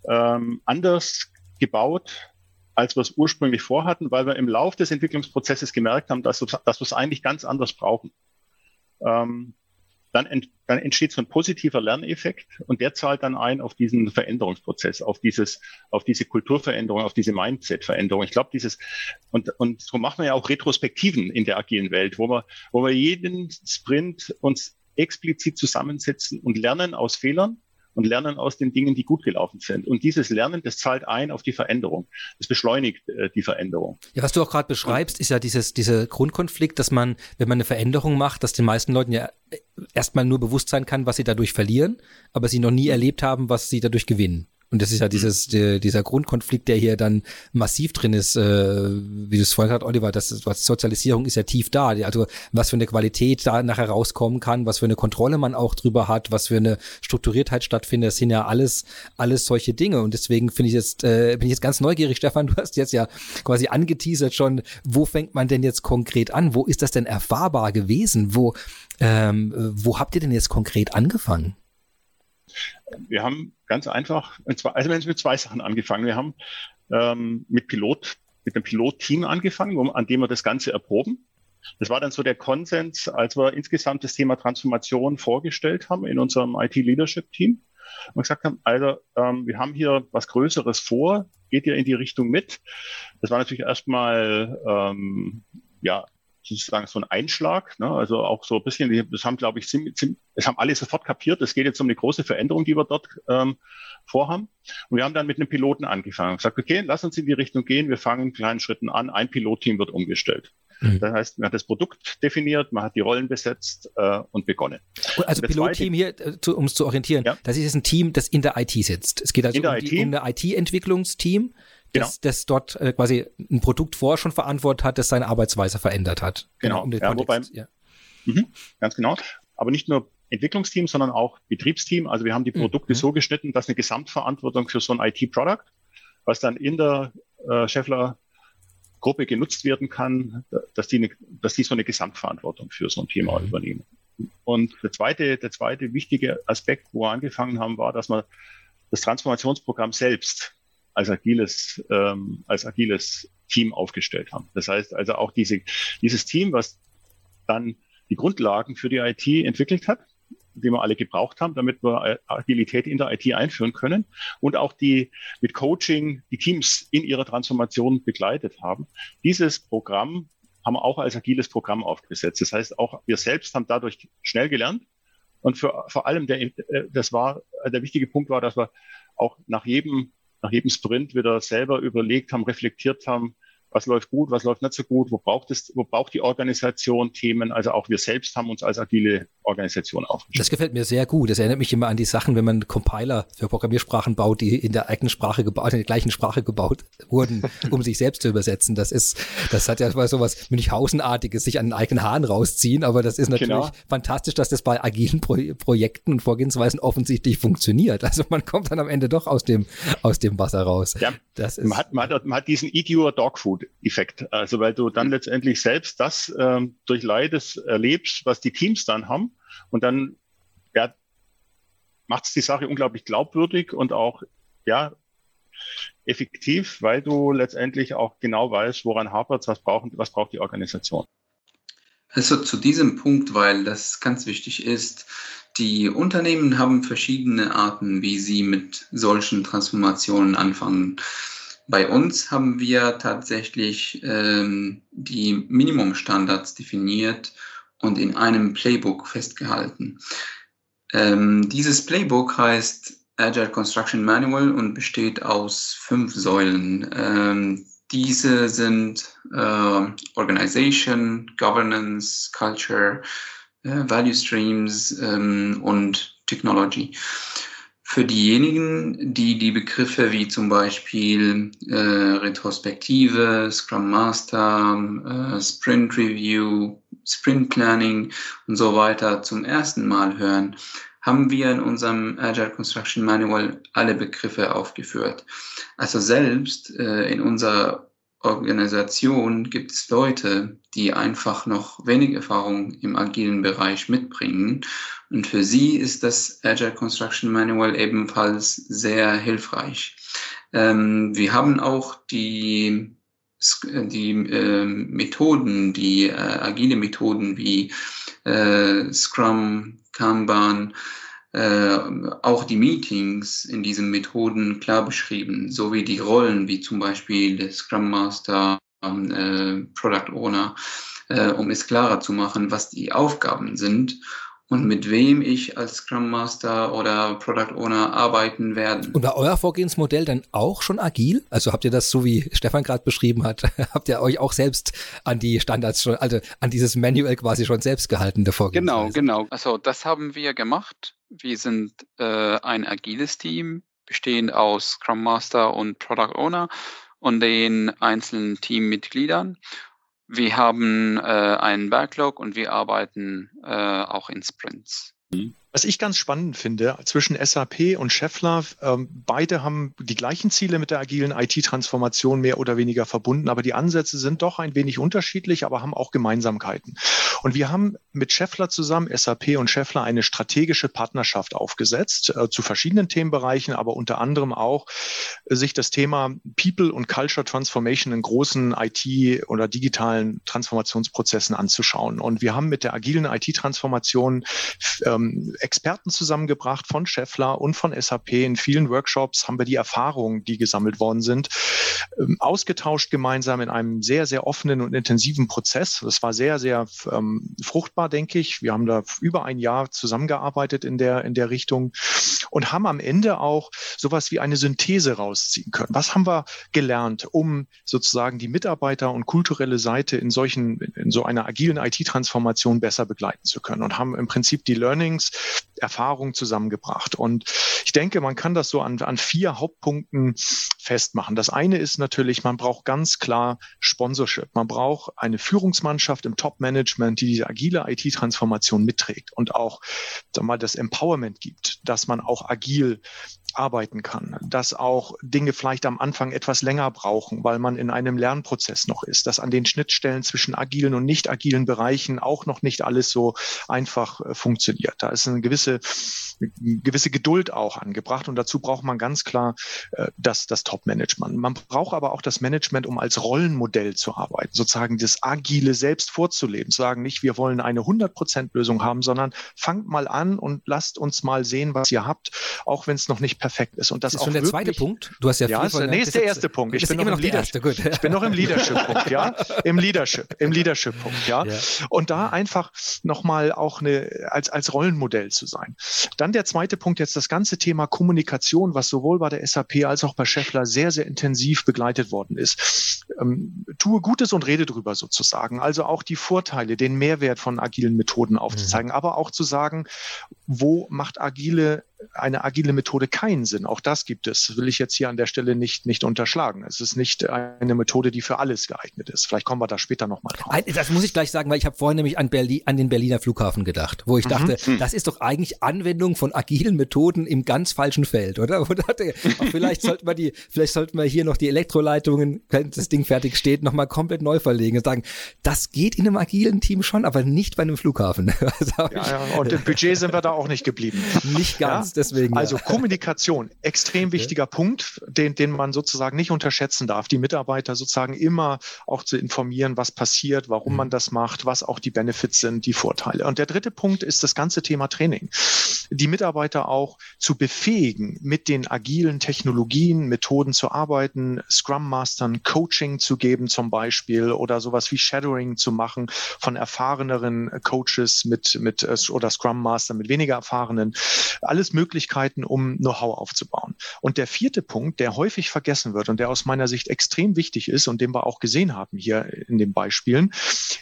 ähm, anders gebaut, als wir es ursprünglich vorhatten, weil wir im Lauf des Entwicklungsprozesses gemerkt haben, dass, dass wir es eigentlich ganz anders brauchen. Ähm, dann, ent, dann entsteht so ein positiver Lerneffekt und der zahlt dann ein auf diesen Veränderungsprozess, auf dieses, auf diese Kulturveränderung, auf diese Mindset-Veränderung. Ich glaube, dieses, und, und so machen wir ja auch Retrospektiven in der agilen Welt, wo wir, wo wir jeden Sprint uns explizit zusammensetzen und lernen aus Fehlern und lernen aus den Dingen, die gut gelaufen sind. Und dieses Lernen, das zahlt ein auf die Veränderung. Das beschleunigt äh, die Veränderung. Ja, was du auch gerade beschreibst, ist ja dieses, dieser Grundkonflikt, dass man, wenn man eine Veränderung macht, dass den meisten Leuten ja erstmal nur bewusst sein kann, was sie dadurch verlieren, aber sie noch nie erlebt haben, was sie dadurch gewinnen. Und das ist ja dieses, die, dieser Grundkonflikt, der hier dann massiv drin ist, äh, wie du es vorhin gesagt Oliver, das, das Sozialisierung ist ja tief da. Also was für eine Qualität da nachher rauskommen kann, was für eine Kontrolle man auch drüber hat, was für eine Strukturiertheit stattfindet, das sind ja alles, alles solche Dinge. Und deswegen finde ich jetzt, äh, bin ich jetzt ganz neugierig, [laughs] Stefan, du hast jetzt ja quasi angeteasert schon, wo fängt man denn jetzt konkret an? Wo ist das denn erfahrbar gewesen? Wo, ähm, wo habt ihr denn jetzt konkret angefangen? Wir haben ganz einfach, also wir haben mit zwei Sachen angefangen. Wir haben ähm, mit Pilot, mit einem Pilotteam angefangen, um, an dem wir das Ganze erproben. Das war dann so der Konsens, als wir insgesamt das Thema Transformation vorgestellt haben in unserem IT-Leadership-Team und gesagt haben, also ähm, wir haben hier was Größeres vor, geht ihr in die Richtung mit? Das war natürlich erstmal ähm, ja sozusagen so ein Einschlag. Ne? Also auch so ein bisschen, das haben, glaube ich, ziemlich, ziemlich, das haben alle sofort kapiert. Es geht jetzt um eine große Veränderung, die wir dort ähm, vorhaben. Und wir haben dann mit einem Piloten angefangen und gesagt, okay, lass uns in die Richtung gehen. Wir fangen in kleinen Schritten an. Ein Pilotteam wird umgestellt. Mhm. Das heißt, man hat das Produkt definiert, man hat die Rollen besetzt äh, und begonnen. Also Pilotteam hier, äh, um es zu orientieren, ja. das ist jetzt ein Team, das in der IT sitzt. Es geht also um, die, um ein IT-Entwicklungsteam, genau. das, das dort äh, quasi ein Produkt vorher schon verantwortet hat, das seine Arbeitsweise verändert hat. Genau, um ja, wobei, ja. Mhm, ganz genau. Aber nicht nur Entwicklungsteam, sondern auch Betriebsteam. Also wir haben die mhm. Produkte mhm. so geschnitten, dass eine Gesamtverantwortung für so ein IT-Product, was dann in der äh, Scheffler Gruppe genutzt werden kann, dass die, eine, dass die so eine Gesamtverantwortung für so ein Thema mhm. übernehmen. Und der zweite, der zweite wichtige Aspekt, wo wir angefangen haben, war, dass wir das Transformationsprogramm selbst als agiles, ähm, als agiles Team aufgestellt haben. Das heißt also auch diese, dieses Team, was dann die Grundlagen für die IT entwickelt hat, die wir alle gebraucht haben, damit wir Agilität in der IT einführen können und auch die mit Coaching die Teams in ihrer Transformation begleitet haben. Dieses Programm haben wir auch als agiles Programm aufgesetzt. Das heißt, auch wir selbst haben dadurch schnell gelernt. Und für, vor allem der, äh, das war, der wichtige Punkt war, dass wir auch nach jedem nach jedem Sprint wieder selber überlegt haben, reflektiert haben, was läuft gut, was läuft nicht so gut, wo braucht es, wo braucht die Organisation Themen. Also auch wir selbst haben uns als agile Organisation aufgestellt. Das gefällt mir sehr gut. Das erinnert mich immer an die Sachen, wenn man Compiler für Programmiersprachen baut, die in der eigenen Sprache gebaut, in der gleichen Sprache gebaut wurden, [laughs] um sich selbst zu übersetzen. Das ist, das hat ja mal so was Münchhausenartiges, sich an den eigenen Haaren rausziehen, aber das ist natürlich genau. fantastisch, dass das bei agilen Pro Projekten und Vorgehensweisen offensichtlich funktioniert. Also man kommt dann am Ende doch aus dem, aus dem Wasser raus. Ja, das ist, man, hat, man, hat, man hat diesen Eat Your Dog Food Effekt. Also weil du dann letztendlich selbst das ähm, durch Leides erlebst, was die Teams dann haben und dann ja, macht es die Sache unglaublich glaubwürdig und auch ja effektiv, weil du letztendlich auch genau weißt, woran hapert was braucht, was braucht die Organisation. Also zu diesem Punkt, weil das ganz wichtig ist, die Unternehmen haben verschiedene Arten, wie sie mit solchen Transformationen anfangen. Bei uns haben wir tatsächlich ähm, die Minimumstandards definiert und in einem Playbook festgehalten. Ähm, dieses Playbook heißt Agile Construction Manual und besteht aus fünf Säulen. Ähm, diese sind äh, Organization, Governance, Culture, äh, Value Streams ähm, und Technology. Für diejenigen, die die Begriffe wie zum Beispiel äh, Retrospektive, Scrum Master, äh, Sprint Review, Sprint Planning und so weiter zum ersten Mal hören, haben wir in unserem Agile Construction Manual alle Begriffe aufgeführt. Also selbst äh, in unserer Organisation gibt es Leute, die einfach noch wenig Erfahrung im agilen Bereich mitbringen. Und für sie ist das Agile Construction Manual ebenfalls sehr hilfreich. Ähm, wir haben auch die, die äh, Methoden, die äh, agile Methoden wie äh, Scrum, Kanban, äh, auch die Meetings in diesen Methoden klar beschrieben, sowie die Rollen wie zum Beispiel der Scrum Master, äh, Product Owner, äh, um es klarer zu machen, was die Aufgaben sind und mit wem ich als Scrum Master oder Product Owner arbeiten werde. Und war euer Vorgehensmodell dann auch schon agil? Also habt ihr das so wie Stefan gerade beschrieben hat, [laughs] habt ihr euch auch selbst an die Standards schon, also an dieses Manual quasi schon selbst gehalten, der Vorgehensweise? Genau, genau. Also das haben wir gemacht wir sind äh, ein agiles Team, bestehend aus Scrum Master und Product Owner und den einzelnen Teammitgliedern. Wir haben äh, einen Backlog und wir arbeiten äh, auch in Sprints. Mhm. Was ich ganz spannend finde, zwischen SAP und Scheffler, ähm, beide haben die gleichen Ziele mit der agilen IT-Transformation mehr oder weniger verbunden, aber die Ansätze sind doch ein wenig unterschiedlich, aber haben auch Gemeinsamkeiten. Und wir haben mit Scheffler zusammen, SAP und Scheffler, eine strategische Partnerschaft aufgesetzt äh, zu verschiedenen Themenbereichen, aber unter anderem auch äh, sich das Thema People und Culture Transformation in großen IT- oder digitalen Transformationsprozessen anzuschauen. Und wir haben mit der agilen IT-Transformation Experten zusammengebracht von Scheffler und von SAP. In vielen Workshops haben wir die Erfahrungen, die gesammelt worden sind, ähm, ausgetauscht gemeinsam in einem sehr, sehr offenen und intensiven Prozess. Das war sehr, sehr ähm, fruchtbar, denke ich. Wir haben da über ein Jahr zusammengearbeitet in der, in der Richtung und haben am Ende auch sowas wie eine Synthese rausziehen können. Was haben wir gelernt, um sozusagen die Mitarbeiter und kulturelle Seite in solchen, in so einer agilen IT-Transformation besser begleiten zu können und haben im Prinzip die Learnings Erfahrung zusammengebracht. Und ich denke, man kann das so an, an vier Hauptpunkten festmachen. Das eine ist natürlich, man braucht ganz klar Sponsorship. Man braucht eine Führungsmannschaft im Top-Management, die diese agile IT-Transformation mitträgt und auch sag mal, das Empowerment gibt, dass man auch agil arbeiten kann, dass auch Dinge vielleicht am Anfang etwas länger brauchen, weil man in einem Lernprozess noch ist, dass an den Schnittstellen zwischen agilen und nicht agilen Bereichen auch noch nicht alles so einfach äh, funktioniert. Da ist eine gewisse, gewisse Geduld auch angebracht und dazu braucht man ganz klar äh, das, das Top-Management. Man braucht aber auch das Management, um als Rollenmodell zu arbeiten, sozusagen das Agile selbst vorzuleben, zu sagen nicht, wir wollen eine 100%-Lösung haben, sondern fangt mal an und lasst uns mal sehen, was ihr habt, auch wenn es noch nicht perfekt ist. Und das, das ist auch schon der wirklich, zweite Punkt. Du hast ja, ja ist, nee, ist der erste Punkt. Ich bin noch im Leadership. Ich bin noch im Leadership-Punkt, [laughs] ja. Im Leadership, im Leadership-Punkt, ja? ja. Und da einfach nochmal auch eine, als, als Rollenmodell zu sein. Dann der zweite Punkt, jetzt das ganze Thema Kommunikation, was sowohl bei der SAP als auch bei Scheffler sehr, sehr intensiv begleitet worden ist. Ähm, tue Gutes und rede drüber sozusagen. Also auch die Vorteile, den Mehrwert von agilen Methoden aufzuzeigen, mhm. aber auch zu sagen, wo macht agile eine agile Methode keinen Sinn. Auch das gibt es. Das will ich jetzt hier an der Stelle nicht, nicht unterschlagen. Es ist nicht eine Methode, die für alles geeignet ist. Vielleicht kommen wir da später nochmal drauf. Das muss ich gleich sagen, weil ich habe vorhin nämlich an, Berlin, an den Berliner Flughafen gedacht, wo ich mhm. dachte, mhm. das ist doch eigentlich Anwendung von agilen Methoden im ganz falschen Feld, oder? [laughs] dachte, vielleicht sollten wir die, vielleicht sollten wir hier noch die Elektroleitungen, wenn das Ding fertig steht, nochmal komplett neu verlegen und sagen, das geht in einem agilen Team schon, aber nicht bei einem Flughafen. [laughs] ja, ja, und im Budget sind wir da auch nicht geblieben. Nicht ganz. Ja? Deswegen. Also Kommunikation, extrem wichtiger okay. Punkt, den, den man sozusagen nicht unterschätzen darf. Die Mitarbeiter sozusagen immer auch zu informieren, was passiert, warum mhm. man das macht, was auch die Benefits sind, die Vorteile. Und der dritte Punkt ist das ganze Thema Training. Die Mitarbeiter auch zu befähigen, mit den agilen Technologien, Methoden zu arbeiten, Scrum Mastern Coaching zu geben zum Beispiel oder sowas wie Shadowing zu machen von erfahreneren Coaches mit, mit äh, oder Scrum Master mit weniger erfahrenen. Alles Möglichkeiten, um Know-how aufzubauen. Und der vierte Punkt, der häufig vergessen wird und der aus meiner Sicht extrem wichtig ist und den wir auch gesehen haben hier in den Beispielen,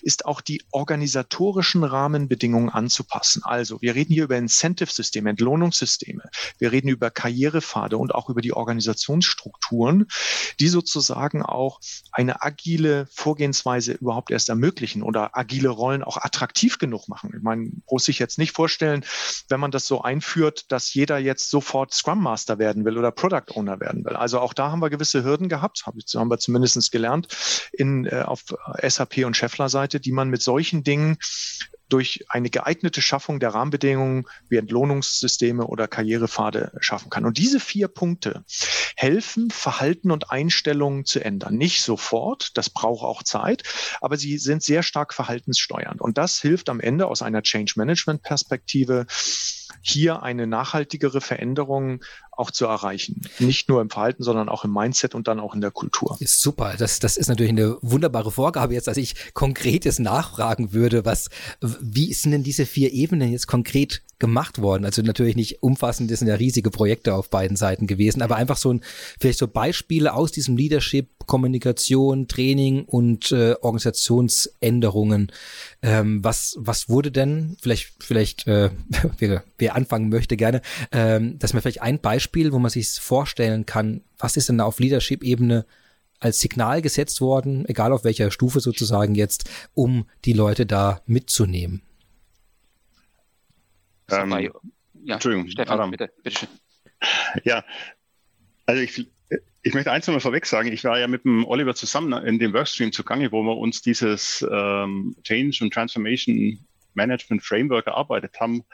ist auch die organisatorischen Rahmenbedingungen anzupassen. Also wir reden hier über Incentive-Systeme, Entlohnungssysteme. Wir reden über Karrierepfade und auch über die Organisationsstrukturen, die sozusagen auch eine agile Vorgehensweise überhaupt erst ermöglichen oder agile Rollen auch attraktiv genug machen. Ich meine, muss sich jetzt nicht vorstellen, wenn man das so einführt, dass jeder jetzt sofort Scrum Master werden will oder Product Owner werden will. Also auch da haben wir gewisse Hürden gehabt, haben wir zumindest gelernt in, äh, auf SAP und Scheffler Seite, die man mit solchen Dingen durch eine geeignete Schaffung der Rahmenbedingungen wie Entlohnungssysteme oder Karrierepfade schaffen kann. Und diese vier Punkte helfen, Verhalten und Einstellungen zu ändern. Nicht sofort, das braucht auch Zeit, aber sie sind sehr stark verhaltenssteuernd. Und das hilft am Ende aus einer Change Management Perspektive, hier eine nachhaltigere Veränderung auch zu erreichen. Nicht nur im Verhalten, sondern auch im Mindset und dann auch in der Kultur. Ist super. Das, das ist natürlich eine wunderbare Vorgabe jetzt, dass ich konkretes nachfragen würde, was, wie sind denn diese vier Ebenen jetzt konkret gemacht worden? Also natürlich nicht umfassend, das sind ja riesige Projekte auf beiden Seiten gewesen, aber einfach so ein, vielleicht so Beispiele aus diesem Leadership Kommunikation, Training und äh, Organisationsänderungen. Ähm, was, was wurde denn, vielleicht, vielleicht, äh, [laughs] wer, wer anfangen möchte gerne, ähm, dass man vielleicht ein Beispiel, wo man sich vorstellen kann, was ist denn da auf Leadership-Ebene als Signal gesetzt worden, egal auf welcher Stufe sozusagen jetzt, um die Leute da mitzunehmen? Ähm, ja, Entschuldigung, Stefan, Adam. bitte, bitte. Ja, also ich, ich möchte eins nochmal vorweg sagen. Ich war ja mit dem Oliver zusammen in dem Workstream zugange, wo wir uns dieses ähm, Change und Transformation Management Framework erarbeitet haben.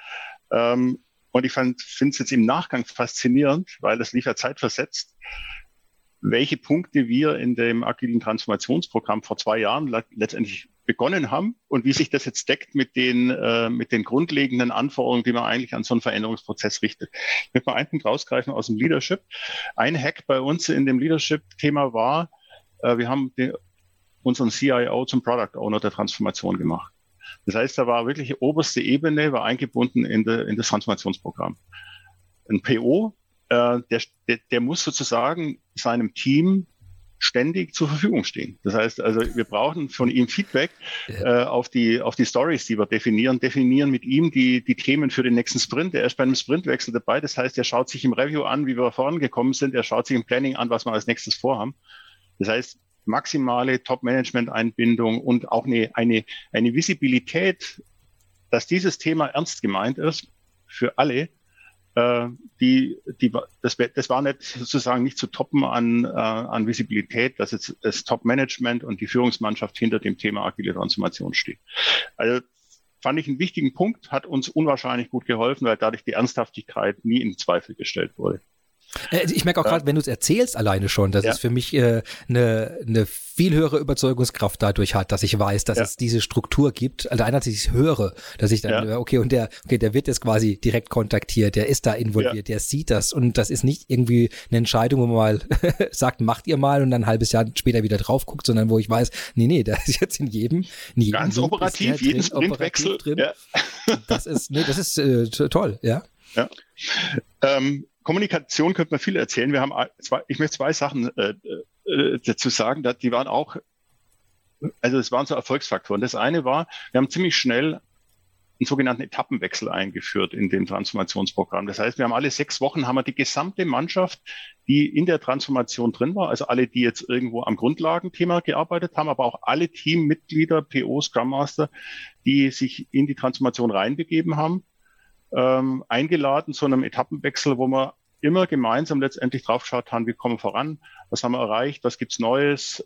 Ähm, und ich finde es jetzt im Nachgang faszinierend, weil das lief ja zeitversetzt welche Punkte wir in dem agilen Transformationsprogramm vor zwei Jahren letztendlich begonnen haben und wie sich das jetzt deckt mit den, äh, mit den grundlegenden Anforderungen, die man eigentlich an so einen Veränderungsprozess richtet. Ich möchte mal einen Punkt rausgreifen aus dem Leadership. Ein Hack bei uns in dem Leadership-Thema war, äh, wir haben den, unseren CIO zum Product Owner der Transformation gemacht. Das heißt, da war wirklich die oberste Ebene, war eingebunden in, de, in das Transformationsprogramm. Ein PO äh, der, der, der muss sozusagen seinem Team ständig zur Verfügung stehen. Das heißt also, wir brauchen von ihm Feedback ja. äh, auf die auf die Stories, die wir definieren, definieren mit ihm die die Themen für den nächsten Sprint. Er ist bei einem Sprintwechsel dabei. Das heißt, er schaut sich im Review an, wie wir vorangekommen sind. Er schaut sich im Planning an, was wir als nächstes vorhaben. Das heißt, maximale Top-Management-Einbindung und auch eine, eine, eine Visibilität, dass dieses Thema ernst gemeint ist für alle, die, die, das, das war nicht sozusagen nicht zu toppen an, äh, an Visibilität, dass jetzt das Top-Management und die Führungsmannschaft hinter dem Thema agile Transformation steht. Also fand ich einen wichtigen Punkt, hat uns unwahrscheinlich gut geholfen, weil dadurch die Ernsthaftigkeit nie in Zweifel gestellt wurde. Äh, ich merke auch gerade, wenn du es erzählst alleine schon, dass ja. es für mich eine äh, ne, ne viel höhere Überzeugungskraft dadurch hat, dass ich weiß, dass ja. es diese Struktur gibt. Also einerseits ich höre, dass ich dann, ja. okay, und der, okay, der wird jetzt quasi direkt kontaktiert, der ist da involviert, der sieht das und das ist nicht irgendwie eine Entscheidung, wo man mal [laughs] sagt, macht ihr mal und dann ein halbes Jahr später wieder drauf guckt, sondern wo ich weiß, nee, nee, [laughs] da ist jetzt in jedem, in jedem ganz operativ, jeden Sprintwechsel drin. Das ist, nee, das ist äh, toll, ja. Ja. Ähm, Kommunikation könnte man viel erzählen. Wir haben zwei, ich möchte zwei Sachen äh, äh, dazu sagen, die waren auch, also es waren so Erfolgsfaktoren. Das eine war, wir haben ziemlich schnell einen sogenannten Etappenwechsel eingeführt in dem Transformationsprogramm. Das heißt, wir haben alle sechs Wochen haben wir die gesamte Mannschaft, die in der Transformation drin war, also alle, die jetzt irgendwo am Grundlagenthema gearbeitet haben, aber auch alle Teammitglieder, PO, Scrum Master, die sich in die Transformation reinbegeben haben, ähm, eingeladen zu einem Etappenwechsel, wo wir immer gemeinsam letztendlich draufschaut haben, wie kommen wir voran, was haben wir erreicht, was gibt's Neues,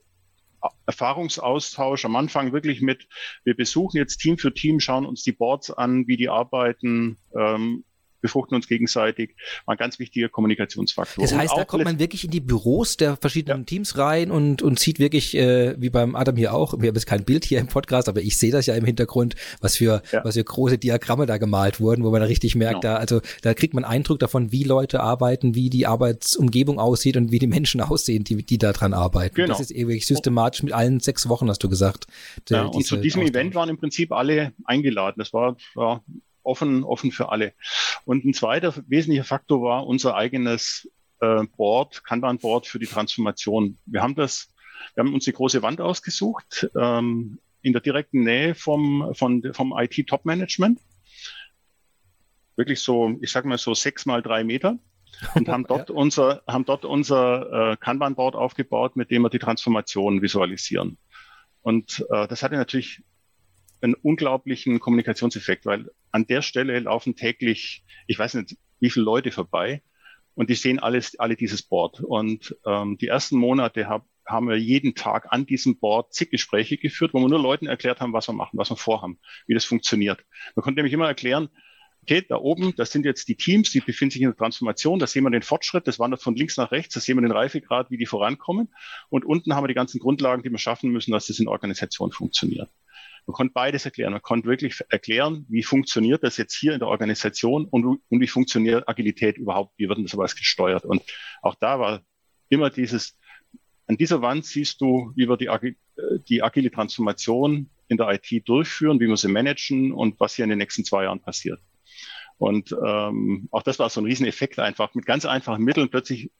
Erfahrungsaustausch am Anfang wirklich mit, wir besuchen jetzt Team für Team, schauen uns die Boards an, wie die arbeiten, ähm, befruchten uns gegenseitig, war ein ganz wichtiger Kommunikationsfaktor. Das heißt, da kommt man wirklich in die Büros der verschiedenen ja. Teams rein und, und sieht wirklich, äh, wie beim Adam hier auch, wir haben jetzt kein Bild hier im Podcast, aber ich sehe das ja im Hintergrund, was für, ja. was für große Diagramme da gemalt wurden, wo man da richtig merkt, genau. da, also da kriegt man Eindruck davon, wie Leute arbeiten, wie die Arbeitsumgebung aussieht und wie die Menschen [laughs] aussehen, die, die da dran arbeiten. Genau. Das ist ewig systematisch mit allen sechs Wochen, hast du gesagt. Ja, und zu diesem Austausch. Event waren im Prinzip alle eingeladen. Das war, war offen, offen für alle. Und ein zweiter wesentlicher Faktor war unser eigenes äh, Board, Kanban-Board für die Transformation. Wir haben das, wir haben uns die große Wand ausgesucht, ähm, in der direkten Nähe vom, von, vom IT-Top-Management. Wirklich so, ich sag mal so sechs mal drei Meter und haben [laughs] dort ja. unser, haben dort unser äh, Kanban-Board aufgebaut, mit dem wir die Transformation visualisieren. Und äh, das hatte natürlich einen unglaublichen Kommunikationseffekt, weil an der Stelle laufen täglich, ich weiß nicht, wie viele Leute vorbei und die sehen alles, alle dieses Board. Und ähm, die ersten Monate hab, haben wir jeden Tag an diesem Board zig Gespräche geführt, wo wir nur Leuten erklärt haben, was wir machen, was wir vorhaben, wie das funktioniert. Man konnte nämlich immer erklären, okay, da oben, das sind jetzt die Teams, die befinden sich in der Transformation, da sehen wir den Fortschritt, das wandert von links nach rechts, da sehen wir den Reifegrad, wie die vorankommen. Und unten haben wir die ganzen Grundlagen, die wir schaffen müssen, dass das in Organisation funktioniert. Man konnte beides erklären. Man konnte wirklich erklären, wie funktioniert das jetzt hier in der Organisation und, und wie funktioniert Agilität überhaupt, wie wird denn das aber gesteuert. Und auch da war immer dieses, an dieser Wand siehst du, wie wir die, Agi die agile Transformation in der IT durchführen, wie wir sie managen und was hier in den nächsten zwei Jahren passiert. Und ähm, auch das war so ein Rieseneffekt einfach, mit ganz einfachen Mitteln plötzlich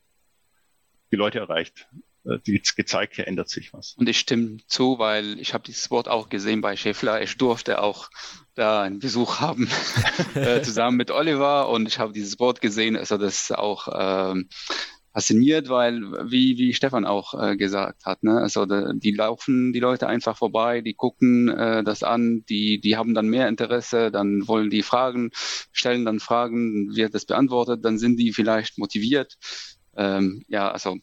die Leute erreicht. Äh, die gezeigt, hier ändert sich was. Und ich stimme zu, weil ich habe dieses Wort auch gesehen bei Schäffler. Ich durfte auch da einen Besuch haben [laughs] äh, zusammen mit Oliver und ich habe dieses Wort gesehen. Also das ist auch ähm, fasziniert, weil, wie, wie Stefan auch äh, gesagt hat, ne? also de, die laufen die Leute einfach vorbei, die gucken äh, das an, die, die haben dann mehr Interesse, dann wollen die Fragen, stellen dann Fragen, wird das beantwortet, dann sind die vielleicht motiviert. Ähm, ja, also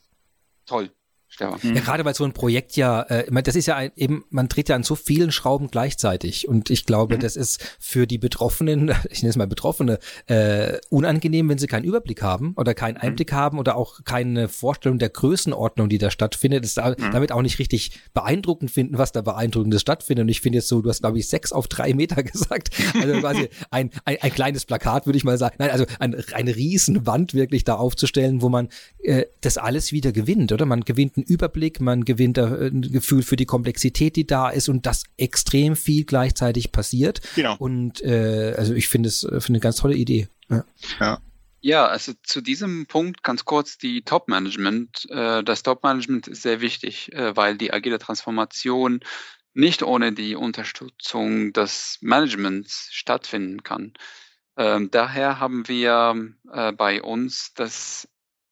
toll. Stefan. Ja, gerade weil so ein Projekt ja, äh, das ist ja ein, eben, man dreht ja an so vielen Schrauben gleichzeitig und ich glaube, mhm. das ist für die Betroffenen, [laughs] ich nenne es mal Betroffene, äh, unangenehm, wenn sie keinen Überblick haben oder keinen mhm. Einblick mhm. haben oder auch keine Vorstellung der Größenordnung, die da stattfindet, ist da, mhm. damit auch nicht richtig beeindruckend finden, was da beeindruckendes stattfindet. Und ich finde jetzt so, du hast glaube ich sechs auf drei Meter [laughs] gesagt, also quasi ein, ein, ein kleines Plakat, würde ich mal sagen. Nein, also ein, eine riesen Wand wirklich da aufzustellen, wo man äh, das alles wieder gewinnt, oder? Man gewinnt einen Überblick, man gewinnt ein Gefühl für die Komplexität, die da ist und dass extrem viel gleichzeitig passiert. Genau. Und äh, also ich finde es finde eine ganz tolle Idee. Ja. ja. Ja, also zu diesem Punkt ganz kurz die Top-Management. Äh, das Top-Management ist sehr wichtig, äh, weil die agile Transformation nicht ohne die Unterstützung des Managements stattfinden kann. Ähm, daher haben wir äh, bei uns das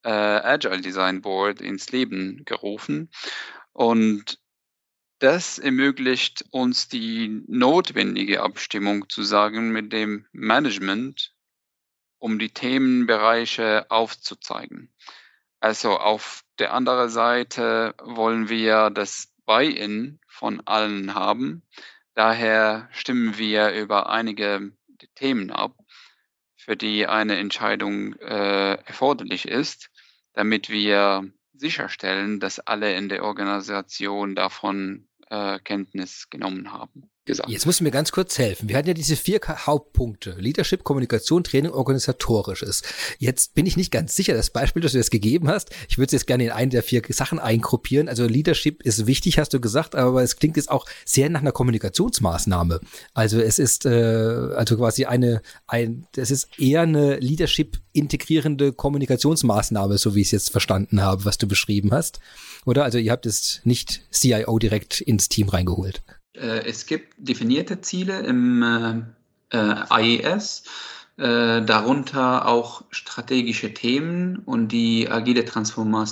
äh, Agile Design Board ins Leben gerufen. Und das ermöglicht uns die notwendige Abstimmung zu sagen mit dem Management, um die Themenbereiche aufzuzeigen. Also auf der anderen Seite wollen wir das Buy-in von allen haben. Daher stimmen wir über einige Themen ab, für die eine Entscheidung äh, erforderlich ist damit wir sicherstellen, dass alle in der Organisation davon äh, Kenntnis genommen haben gesagt. Jetzt musst du mir ganz kurz helfen. Wir hatten ja diese vier Hauptpunkte. Leadership, Kommunikation, Training, Organisatorisches. Jetzt bin ich nicht ganz sicher, das Beispiel, das du jetzt gegeben hast, ich würde es jetzt gerne in einen der vier Sachen eingruppieren. Also Leadership ist wichtig, hast du gesagt, aber es klingt jetzt auch sehr nach einer Kommunikationsmaßnahme. Also es ist äh, also quasi eine, ein, es ist eher eine Leadership integrierende Kommunikationsmaßnahme, so wie ich es jetzt verstanden habe, was du beschrieben hast. Oder? Also ihr habt es nicht CIO direkt ins Team reingeholt. Äh, es gibt definierte Ziele im äh, äh IES, äh, darunter auch strategische Themen und die agile, Transforma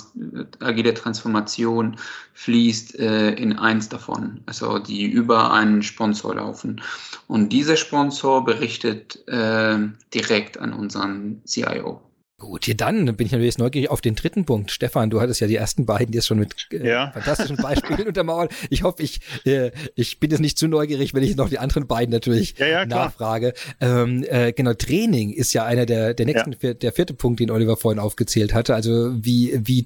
agile Transformation fließt in eins davon, also die über einen Sponsor laufen. Und dieser Sponsor berichtet direkt an unseren CIO. Gut, hier dann bin ich natürlich neugierig auf den dritten Punkt. Stefan, du hattest ja die ersten beiden jetzt schon mit äh, ja. fantastischen Beispielen [laughs] untermauert. Ich hoffe, ich, äh, ich bin jetzt nicht zu neugierig, wenn ich noch die anderen beiden natürlich ja, ja, nachfrage. Ähm, äh, genau, Training ist ja einer der, der nächsten, ja. der vierte Punkt, den Oliver vorhin aufgezählt hatte. Also wie, wie,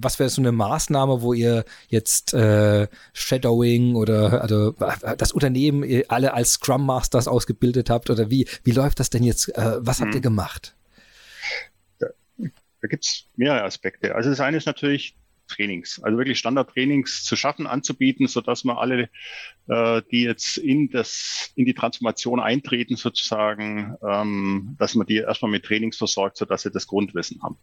was wäre so eine Maßnahme, wo ihr jetzt äh, Shadowing oder also das Unternehmen alle als Scrum Masters ausgebildet habt oder wie, wie läuft das denn jetzt? Äh, was habt ihr hm. gemacht? Da gibt es mehrere Aspekte. Also das eine ist natürlich Trainings, also wirklich Standardtrainings zu schaffen, anzubieten, so dass man alle, äh, die jetzt in das in die Transformation eintreten, sozusagen, ähm, dass man die erstmal mit Trainings versorgt, so dass sie das Grundwissen haben.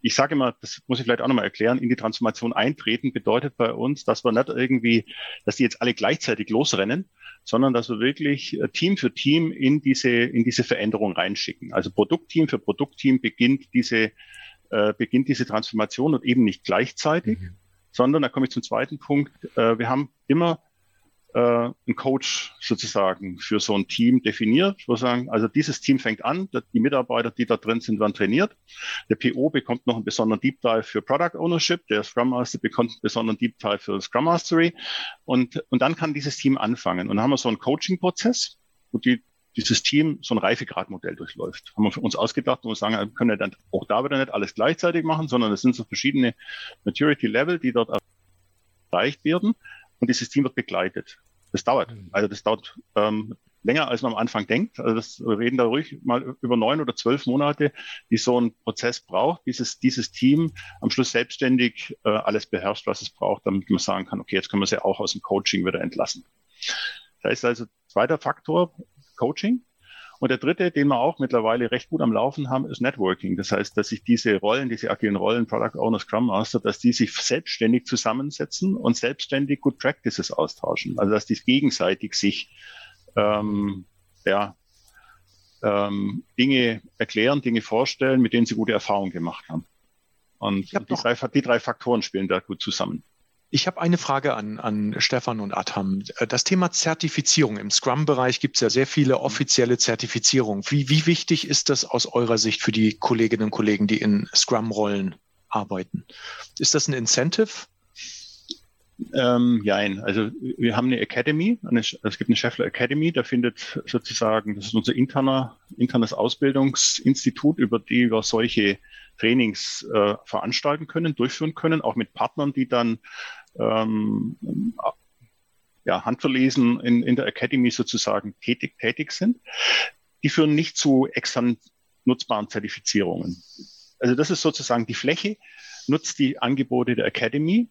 Ich sage immer, das muss ich vielleicht auch nochmal erklären, in die Transformation eintreten bedeutet bei uns, dass wir nicht irgendwie, dass die jetzt alle gleichzeitig losrennen, sondern dass wir wirklich äh, Team für Team in diese, in diese Veränderung reinschicken. Also Produktteam für Produktteam beginnt diese, äh, beginnt diese Transformation und eben nicht gleichzeitig, mhm. sondern da komme ich zum zweiten Punkt. Äh, wir haben immer äh, einen Coach sozusagen für so ein Team definiert, wo sagen, also dieses Team fängt an, die Mitarbeiter, die da drin sind, werden trainiert. Der PO bekommt noch einen besonderen Deep Dive für Product Ownership, der Scrum Master bekommt einen besonderen Deep Dive für Scrum Mastery und, und dann kann dieses Team anfangen. Und dann haben wir so einen Coaching-Prozess, wo die dieses Team so ein Reifegradmodell durchläuft. Haben wir für uns ausgedacht und sagen, wir können ja dann auch da wieder nicht alles gleichzeitig machen, sondern es sind so verschiedene Maturity Level, die dort erreicht werden und dieses Team wird begleitet. Das dauert. Mhm. Also das dauert ähm, länger, als man am Anfang denkt. Also das, wir reden da ruhig mal über neun oder zwölf Monate, die so ein Prozess braucht, dieses, dieses Team am Schluss selbstständig äh, alles beherrscht, was es braucht, damit man sagen kann, okay, jetzt können wir sie auch aus dem Coaching wieder entlassen. Da ist also zweiter Faktor Coaching. Und der dritte, den wir auch mittlerweile recht gut am Laufen haben, ist Networking. Das heißt, dass sich diese Rollen, diese agilen Rollen, Product Owner, Scrum Master, dass die sich selbstständig zusammensetzen und selbstständig Good Practices austauschen. Also dass die gegenseitig sich ähm, ja, ähm, Dinge erklären, Dinge vorstellen, mit denen sie gute Erfahrungen gemacht haben. Und die drei, die drei Faktoren spielen da gut zusammen. Ich habe eine Frage an, an Stefan und Adham. Das Thema Zertifizierung. Im Scrum-Bereich gibt es ja sehr viele offizielle Zertifizierungen. Wie, wie wichtig ist das aus eurer Sicht für die Kolleginnen und Kollegen, die in Scrum-Rollen arbeiten? Ist das ein Incentive? Ähm, nein, also wir haben eine Academy, eine, es gibt eine Scheffler Academy, da findet sozusagen, das ist unser interner, internes Ausbildungsinstitut, über die wir solche Trainings äh, veranstalten können, durchführen können, auch mit Partnern, die dann ähm, ja, handverlesen in, in der Academy sozusagen tätig, tätig sind. Die führen nicht zu extern nutzbaren Zertifizierungen. Also das ist sozusagen die Fläche, nutzt die Angebote der Academy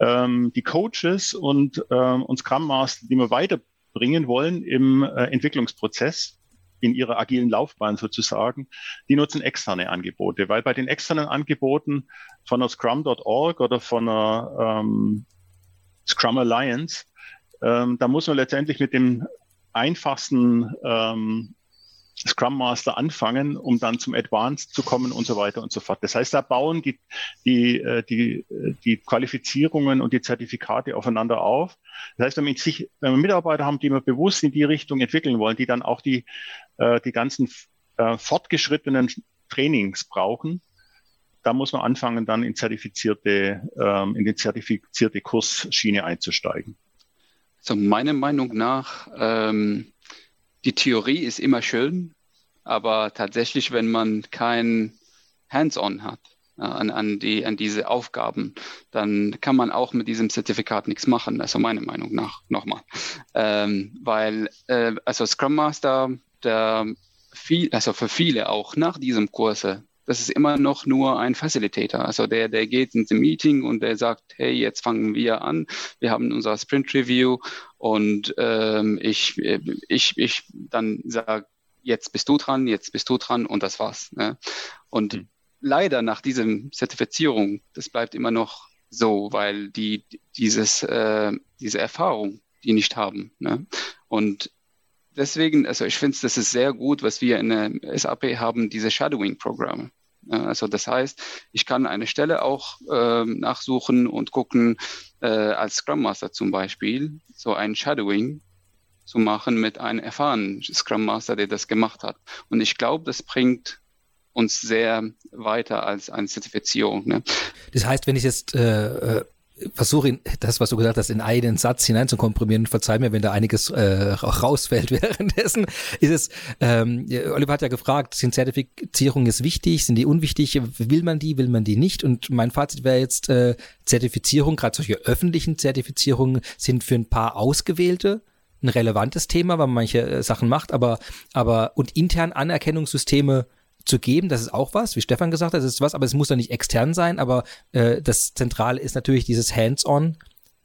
ähm, die Coaches und, ähm, und Scrum Master, die wir weiterbringen wollen im äh, Entwicklungsprozess, in ihrer agilen Laufbahn sozusagen, die nutzen externe Angebote, weil bei den externen Angeboten von der Scrum.org oder von der ähm, Scrum Alliance, ähm, da muss man letztendlich mit dem einfachsten ähm, Scrum Master anfangen, um dann zum Advanced zu kommen und so weiter und so fort. Das heißt, da bauen die, die, äh, die, äh, die Qualifizierungen und die Zertifikate aufeinander auf. Das heißt, wenn wir, sich, wenn wir Mitarbeiter haben, die wir bewusst in die Richtung entwickeln wollen, die dann auch die, äh, die ganzen fortgeschrittenen Trainings brauchen, da muss man anfangen, dann in zertifizierte, ähm, in die zertifizierte Kursschiene einzusteigen. So meiner Meinung nach ähm, die Theorie ist immer schön, aber tatsächlich, wenn man kein Hands-on hat äh, an, an, die, an diese Aufgaben, dann kann man auch mit diesem Zertifikat nichts machen, also meiner Meinung nach nochmal. Ähm, weil, äh, also Scrum Master, der viel, also für viele auch nach diesem Kurse, das ist immer noch nur ein Facilitator. Also der, der geht ins Meeting und der sagt, hey, jetzt fangen wir an. Wir haben unser Sprint Review und ähm, ich, ich, ich dann sage, jetzt bist du dran, jetzt bist du dran und das war's. Ne? Und mhm. leider nach diesem Zertifizierung, das bleibt immer noch so, weil die dieses äh, diese Erfahrung die nicht haben. Ne? Und deswegen, also ich finde, das ist sehr gut, was wir in der SAP haben, diese Shadowing-Programme. Also das heißt, ich kann eine Stelle auch äh, nachsuchen und gucken, äh, als Scrum Master zum Beispiel, so ein Shadowing zu machen mit einem erfahrenen Scrum Master, der das gemacht hat. Und ich glaube, das bringt uns sehr weiter als eine Zertifizierung. Ne? Das heißt, wenn ich jetzt äh, äh versuche das, was du gesagt hast, in einen Satz hinein zu komprimieren. Verzeih mir, wenn da einiges äh, rausfällt [laughs] währenddessen. Ist es, ähm, Oliver hat ja gefragt, sind Zertifizierungen ist wichtig, sind die unwichtig? Will man die, will man die nicht? Und mein Fazit wäre jetzt, äh, Zertifizierung, gerade solche öffentlichen Zertifizierungen, sind für ein paar Ausgewählte ein relevantes Thema, weil man manche äh, Sachen macht, aber, aber und intern Anerkennungssysteme zu geben, das ist auch was, wie Stefan gesagt hat, das ist was, aber es muss doch nicht extern sein, aber äh, das Zentrale ist natürlich dieses Hands-on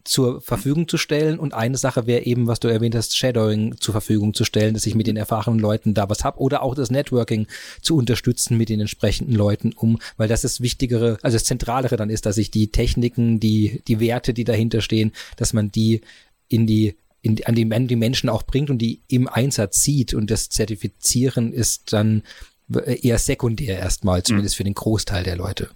zur Verfügung zu stellen und eine Sache wäre eben, was du erwähnt hast, Shadowing zur Verfügung zu stellen, dass ich mit den erfahrenen Leuten da was hab oder auch das Networking zu unterstützen mit den entsprechenden Leuten um, weil das das Wichtigere, also das Zentralere dann ist, dass ich die Techniken, die, die Werte, die dahinter stehen, dass man die in die in, an die, die Menschen auch bringt und die im Einsatz sieht und das Zertifizieren ist dann eher sekundär erstmal, zumindest mhm. für den Großteil der Leute.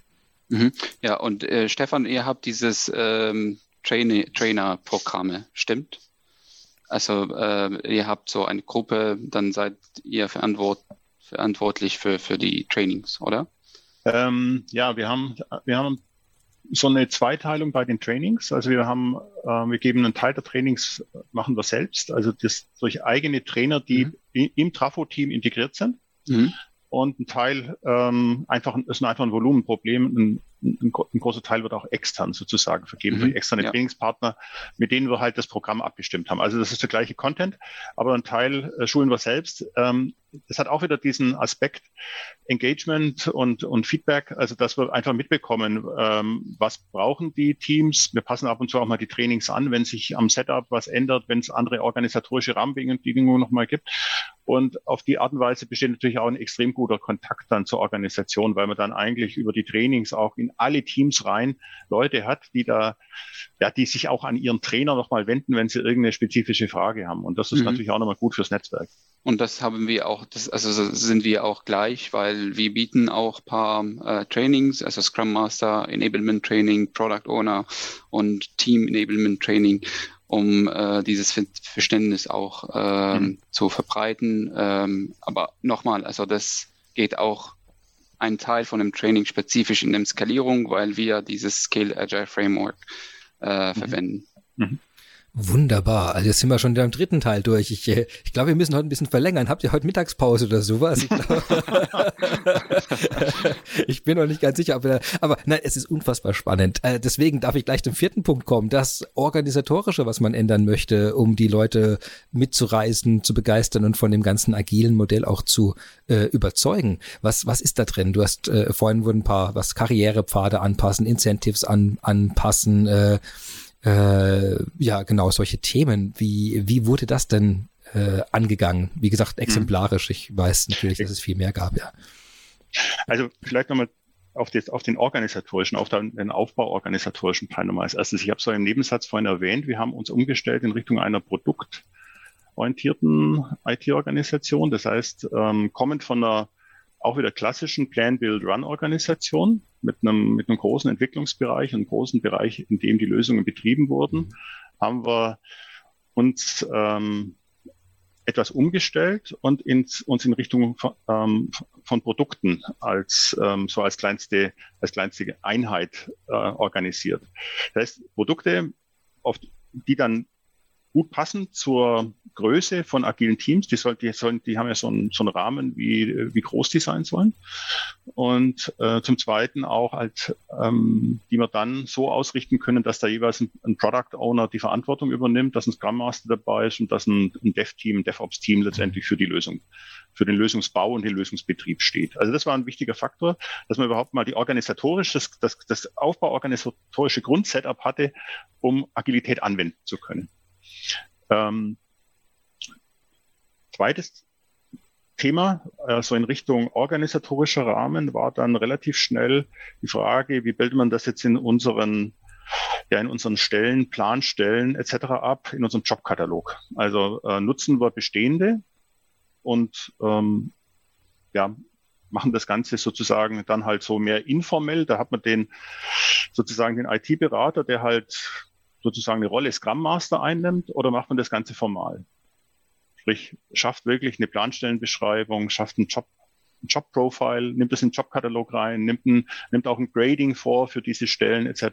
Mhm. Ja, und äh, Stefan, ihr habt dieses ähm, Trainer-Programme, stimmt? Also äh, ihr habt so eine Gruppe, dann seid ihr verantwort verantwortlich für, für die Trainings, oder? Ähm, ja, wir haben, wir haben so eine Zweiteilung bei den Trainings. Also wir haben, äh, wir geben einen Teil der Trainings, machen wir selbst, also das durch eigene Trainer, die mhm. im Trafo-Team integriert sind. Mhm und ein Teil ähm, einfach ist einfach ein Volumenproblem. Ein, ein, ein großer Teil wird auch extern sozusagen vergeben, mhm, durch externe ja. Trainingspartner, mit denen wir halt das Programm abgestimmt haben. Also das ist der gleiche Content, aber ein Teil äh, schulen wir selbst. Ähm, das hat auch wieder diesen Aspekt Engagement und, und Feedback, also dass wir einfach mitbekommen, ähm, was brauchen die Teams. Wir passen ab und zu auch mal die Trainings an, wenn sich am Setup was ändert, wenn es andere organisatorische Rahmenbedingungen nochmal gibt. Und auf die Art und Weise besteht natürlich auch ein extrem guter Kontakt dann zur Organisation, weil man dann eigentlich über die Trainings auch in alle Teams rein Leute hat, die da, ja, die sich auch an ihren Trainer nochmal wenden, wenn sie irgendeine spezifische Frage haben. Und das ist mhm. natürlich auch nochmal gut fürs Netzwerk. Und das haben wir auch, das, also sind wir auch gleich, weil wir bieten auch paar äh, Trainings, also Scrum Master, Enablement Training, Product Owner und Team Enablement Training um äh, dieses Verständnis auch ähm, mhm. zu verbreiten. Ähm, aber nochmal, also das geht auch ein Teil von dem Training spezifisch in der Skalierung, weil wir dieses Scale Agile Framework äh, mhm. verwenden. Mhm. Wunderbar. Also jetzt sind wir schon beim dritten Teil durch. Ich, äh, ich glaube, wir müssen heute ein bisschen verlängern. Habt ihr heute Mittagspause oder sowas? [laughs] [laughs] Ich, bin noch nicht ganz sicher. Aber, aber nein, es ist unfassbar spannend. Äh, deswegen darf ich gleich zum vierten Punkt kommen. Das Organisatorische, was man ändern möchte, um die Leute mitzureisen, zu begeistern und von dem ganzen agilen Modell auch zu äh, überzeugen. Was, was ist da drin? Du hast äh, vorhin wurden ein paar, was Karrierepfade anpassen, Incentives an, anpassen, äh, äh, ja, genau, solche Themen. Wie, wie wurde das denn äh, angegangen? Wie gesagt, mhm. exemplarisch. Ich weiß natürlich, dass es viel mehr gab, ja. Also vielleicht nochmal auf, das, auf den organisatorischen, auf den, den Aufbauorganisatorischen Teil nochmal als erstes. Ich habe es so im Nebensatz vorhin erwähnt, wir haben uns umgestellt in Richtung einer produktorientierten IT-Organisation. Das heißt, ähm, kommend von einer auch wieder klassischen Plan-Build-Run-Organisation mit einem, mit einem großen Entwicklungsbereich, einem großen Bereich, in dem die Lösungen betrieben wurden, haben wir uns ähm, etwas umgestellt und ins, uns in Richtung von, ähm, von Produkten als ähm, so als kleinste als kleinste Einheit äh, organisiert. Das heißt Produkte, auf die dann gut passen zur Größe von agilen Teams. Die, soll, die, sollen, die haben ja so einen, so einen Rahmen, wie, wie groß die sein sollen. Und äh, zum Zweiten auch halt, ähm, die wir dann so ausrichten können, dass da jeweils ein, ein Product Owner die Verantwortung übernimmt, dass ein Scrum Master dabei ist und dass ein, ein Dev-Team, ein DevOps-Team letztendlich für die Lösung, für den Lösungsbau und den Lösungsbetrieb steht. Also das war ein wichtiger Faktor, dass man überhaupt mal die organisatorische, das, das, das Aufbauorganisatorische Grundsetup hatte, um Agilität anwenden zu können. Ähm, zweites Thema, so in Richtung organisatorischer Rahmen, war dann relativ schnell die Frage, wie bildet man das jetzt in unseren ja, in unseren Stellen, Planstellen etc. ab, in unserem Jobkatalog. Also äh, nutzen wir bestehende und ähm, ja, machen das Ganze sozusagen dann halt so mehr informell. Da hat man den sozusagen den IT-Berater, der halt sozusagen eine Rolle Scrum Master einnimmt oder macht man das Ganze formal? Sprich, schafft wirklich eine Planstellenbeschreibung, schafft einen Job, ein Job-Profile, nimmt das in den Jobkatalog rein, nimmt, ein, nimmt auch ein Grading vor für diese Stellen etc.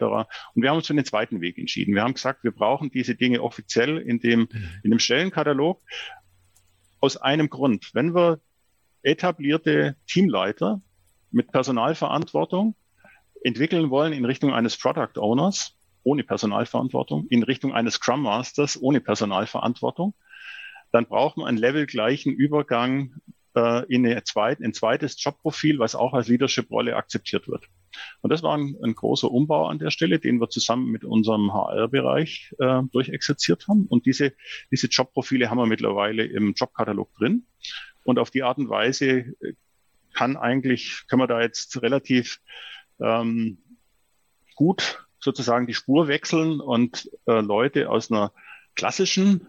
Und wir haben uns für den zweiten Weg entschieden. Wir haben gesagt, wir brauchen diese Dinge offiziell in dem, mhm. in dem Stellenkatalog aus einem Grund. Wenn wir etablierte Teamleiter mit Personalverantwortung entwickeln wollen in Richtung eines Product Owners, ohne Personalverantwortung in Richtung eines Scrum Masters ohne Personalverantwortung, dann braucht man einen levelgleichen Übergang äh, in, eine zweit, ein zweites Jobprofil, was auch als Leadership-Rolle akzeptiert wird. Und das war ein, ein, großer Umbau an der Stelle, den wir zusammen mit unserem HR-Bereich äh, durchexerziert haben. Und diese, diese Jobprofile haben wir mittlerweile im Jobkatalog drin. Und auf die Art und Weise äh, kann eigentlich, können wir da jetzt relativ ähm, gut sozusagen die Spur wechseln und äh, Leute aus einer klassischen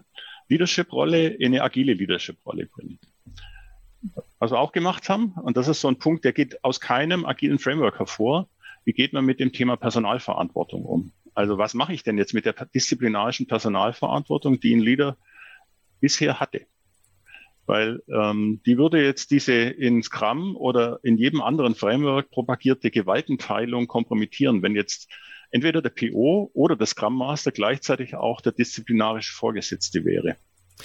Leadership-Rolle in eine agile Leadership-Rolle bringen. Was wir auch gemacht haben, und das ist so ein Punkt, der geht aus keinem agilen Framework hervor, wie geht man mit dem Thema Personalverantwortung um? Also was mache ich denn jetzt mit der disziplinarischen Personalverantwortung, die ein Leader bisher hatte? Weil ähm, die würde jetzt diese in Scrum oder in jedem anderen Framework propagierte Gewaltenteilung kompromittieren, wenn jetzt entweder der PO oder der Scrum Master gleichzeitig auch der disziplinarische Vorgesetzte wäre.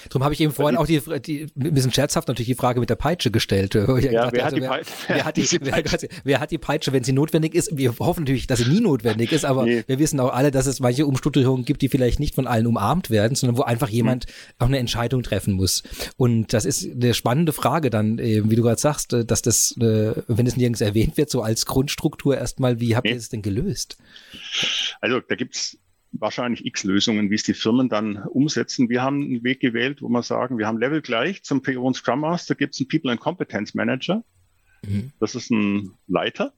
Darum habe ich eben vorhin auch die, die, ein bisschen scherzhaft natürlich die Frage mit der Peitsche gestellt. Ja, wer, hat wer, [laughs] wer, hat die, [laughs] Peitsche? [laughs] wer, hat die Peitsche, wenn sie notwendig ist? Wir hoffen natürlich, dass sie nie notwendig ist, aber nee. wir wissen auch alle, dass es manche Umstrukturierungen gibt, die vielleicht nicht von allen umarmt werden, sondern wo einfach jemand mhm. auch eine Entscheidung treffen muss. Und das ist eine spannende Frage dann, wie du gerade sagst, äh, dass das, äh, wenn es nirgends erwähnt wird, so als Grundstruktur erstmal, wie habt nee. ihr es denn gelöst? Also da gibt's wahrscheinlich x Lösungen, wie es die Firmen dann umsetzen. Wir haben einen Weg gewählt, wo wir sagen, wir haben Level gleich zum PO und Scrum Master, gibt es einen People and Competence Manager. Mhm. Das ist ein Leiter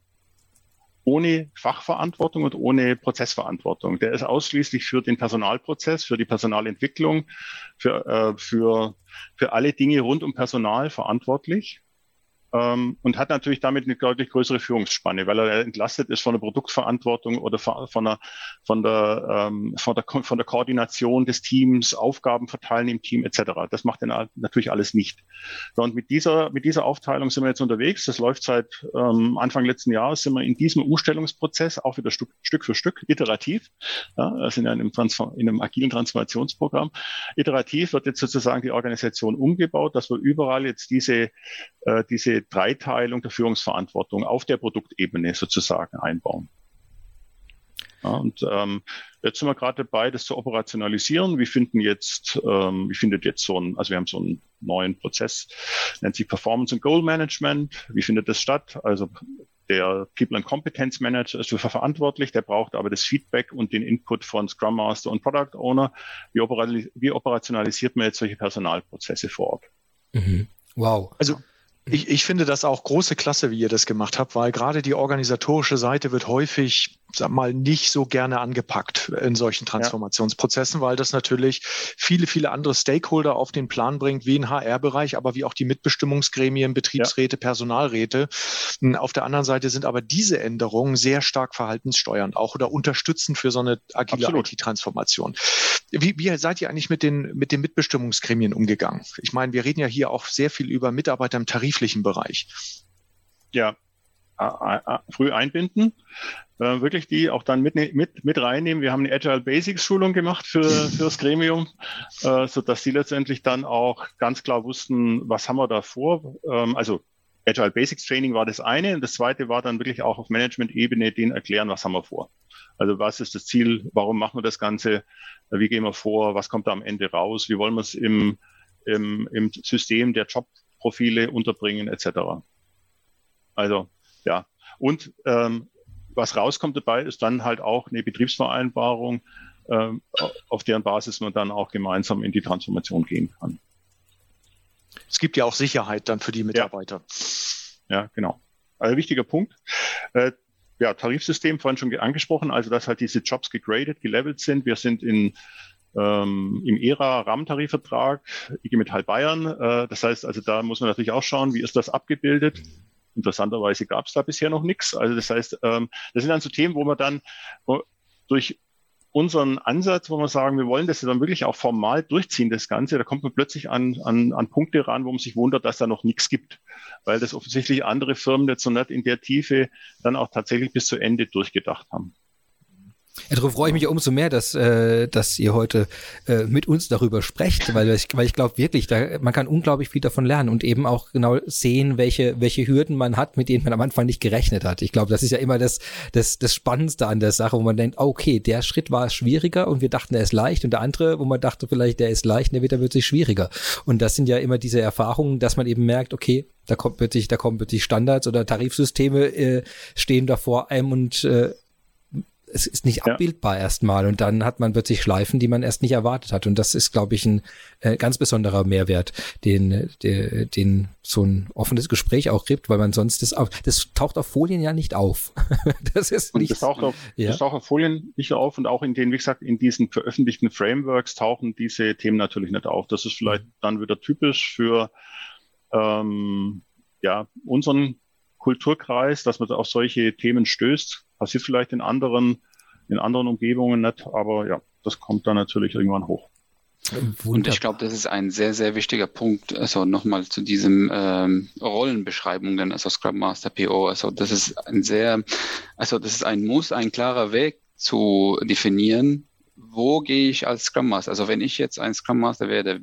ohne Fachverantwortung und ohne Prozessverantwortung. Der ist ausschließlich für den Personalprozess, für die Personalentwicklung, für, äh, für, für alle Dinge rund um Personal verantwortlich ähm, und hat natürlich damit eine deutlich größere Führungsspanne, weil er entlastet ist von der Produktverantwortung oder von der, von der, ähm, von der, von der Koordination des Teams, Aufgaben verteilen im Team etc. Das macht er natürlich alles nicht. Und mit dieser, mit dieser Aufteilung sind wir jetzt unterwegs. Das läuft seit ähm, Anfang letzten Jahres, sind wir in diesem Umstellungsprozess auch wieder Stück, Stück für Stück, iterativ. Ja, ja in einem, in einem agilen Transformationsprogramm. Iterativ wird jetzt sozusagen die Organisation umgebaut, dass wir überall jetzt diese, äh, diese Dreiteilung der Führungsverantwortung auf der Produktebene sozusagen einbauen. Ja, und ähm, jetzt sind wir gerade dabei, das zu operationalisieren. Wir finden jetzt, ähm, wie findet jetzt so ein, also wir haben so einen neuen Prozess, nennt sich Performance and Goal Management. Wie findet das statt? Also der People and Competence Manager ist dafür verantwortlich, der braucht aber das Feedback und den Input von Scrum Master und Product Owner. Wie, wie operationalisiert man jetzt solche Personalprozesse vor Ort? Mhm. Wow. Also ich, ich finde das auch große Klasse, wie ihr das gemacht habt, weil gerade die organisatorische Seite wird häufig sag mal, nicht so gerne angepackt in solchen Transformationsprozessen, ja. weil das natürlich viele, viele andere Stakeholder auf den Plan bringt, wie ein HR-Bereich, aber wie auch die Mitbestimmungsgremien, Betriebsräte, ja. Personalräte. Hm, auf der anderen Seite sind aber diese Änderungen sehr stark verhaltenssteuernd auch oder unterstützend für so eine agile IT-Transformation. Wie, wie seid ihr eigentlich mit den, mit den Mitbestimmungsgremien umgegangen? Ich meine, wir reden ja hier auch sehr viel über Mitarbeiter im tariflichen Bereich. Ja, früh einbinden, äh, wirklich die auch dann mit, mit, mit reinnehmen. Wir haben eine Agile Basics Schulung gemacht für, das Gremium, äh, so dass sie letztendlich dann auch ganz klar wussten, was haben wir da vor. Ähm, also Agile Basics Training war das eine und das zweite war dann wirklich auch auf Management-Ebene denen erklären, was haben wir vor. Also was ist das Ziel, warum machen wir das Ganze, wie gehen wir vor, was kommt da am Ende raus, wie wollen wir es im, im, im System der Jobprofile unterbringen etc. Also ja, und ähm, was rauskommt dabei, ist dann halt auch eine Betriebsvereinbarung, ähm, auf deren Basis man dann auch gemeinsam in die Transformation gehen kann. Es gibt ja auch Sicherheit dann für die Mitarbeiter. Ja, ja genau. Also wichtiger Punkt. Äh, ja, Tarifsystem vorhin schon angesprochen, also dass halt diese Jobs gegradet, gelevelt sind. Wir sind in ähm, im ERA Rahmentarifvertrag, IG Metall Bayern. Äh, das heißt, also da muss man natürlich auch schauen, wie ist das abgebildet. Interessanterweise gab es da bisher noch nichts. Also das heißt, ähm, das sind dann so Themen, wo man dann wo durch unseren Ansatz, wo wir sagen, wir wollen das dann wirklich auch formal durchziehen, das Ganze, da kommt man plötzlich an, an, an Punkte ran, wo man sich wundert, dass da noch nichts gibt, weil das offensichtlich andere Firmen jetzt so nicht in der Tiefe dann auch tatsächlich bis zu Ende durchgedacht haben. Ja, darauf freue ich mich umso mehr, dass, äh, dass ihr heute äh, mit uns darüber sprecht, weil ich, weil ich glaube wirklich, da, man kann unglaublich viel davon lernen und eben auch genau sehen, welche, welche Hürden man hat, mit denen man am Anfang nicht gerechnet hat. Ich glaube, das ist ja immer das, das, das Spannendste an der Sache, wo man denkt, okay, der Schritt war schwieriger und wir dachten, er ist leicht und der andere, wo man dachte, vielleicht der ist leicht, der wird dann plötzlich schwieriger. Und das sind ja immer diese Erfahrungen, dass man eben merkt, okay, da kommt plötzlich, da kommen plötzlich Standards oder Tarifsysteme äh, stehen da vor einem und äh, es ist nicht ja. abbildbar erstmal und dann hat man plötzlich Schleifen, die man erst nicht erwartet hat. Und das ist, glaube ich, ein äh, ganz besonderer Mehrwert, den, der, den so ein offenes Gespräch auch gibt, weil man sonst das auf, das taucht auf Folien ja nicht auf. [laughs] das ist nicht. Das taucht, auf, ja. das taucht auf Folien nicht auf und auch in den, wie gesagt, in diesen veröffentlichten Frameworks tauchen diese Themen natürlich nicht auf. Das ist vielleicht mhm. dann wieder typisch für ähm, ja, unseren Kulturkreis, dass man auf solche Themen stößt. Passiert vielleicht in anderen, in anderen Umgebungen nicht, aber ja, das kommt dann natürlich irgendwann hoch. Wunderbar. Und ich glaube, das ist ein sehr, sehr wichtiger Punkt. Also nochmal zu diesem ähm, Rollenbeschreibungen, also Scrum Master PO. Also das ist ein sehr, also das ist ein Muss, ein klarer Weg zu definieren, wo gehe ich als Scrum Master? Also wenn ich jetzt ein Scrum Master werde,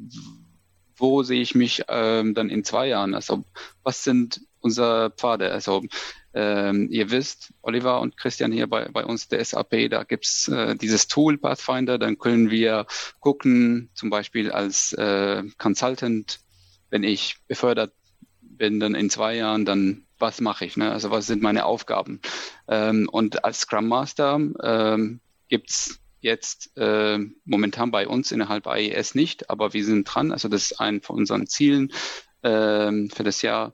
wo sehe ich mich ähm, dann in zwei Jahren? Also was sind unsere Pfade? Also ähm, ihr wisst, Oliver und Christian hier bei, bei uns der SAP, da gibt's äh, dieses Tool Pathfinder, dann können wir gucken, zum Beispiel als äh, Consultant, wenn ich befördert bin, dann in zwei Jahren, dann was mache ich, ne? also was sind meine Aufgaben. Ähm, und als Scrum Master ähm, gibt's jetzt äh, momentan bei uns innerhalb AES nicht, aber wir sind dran. Also das ist ein von unseren Zielen äh, für das Jahr,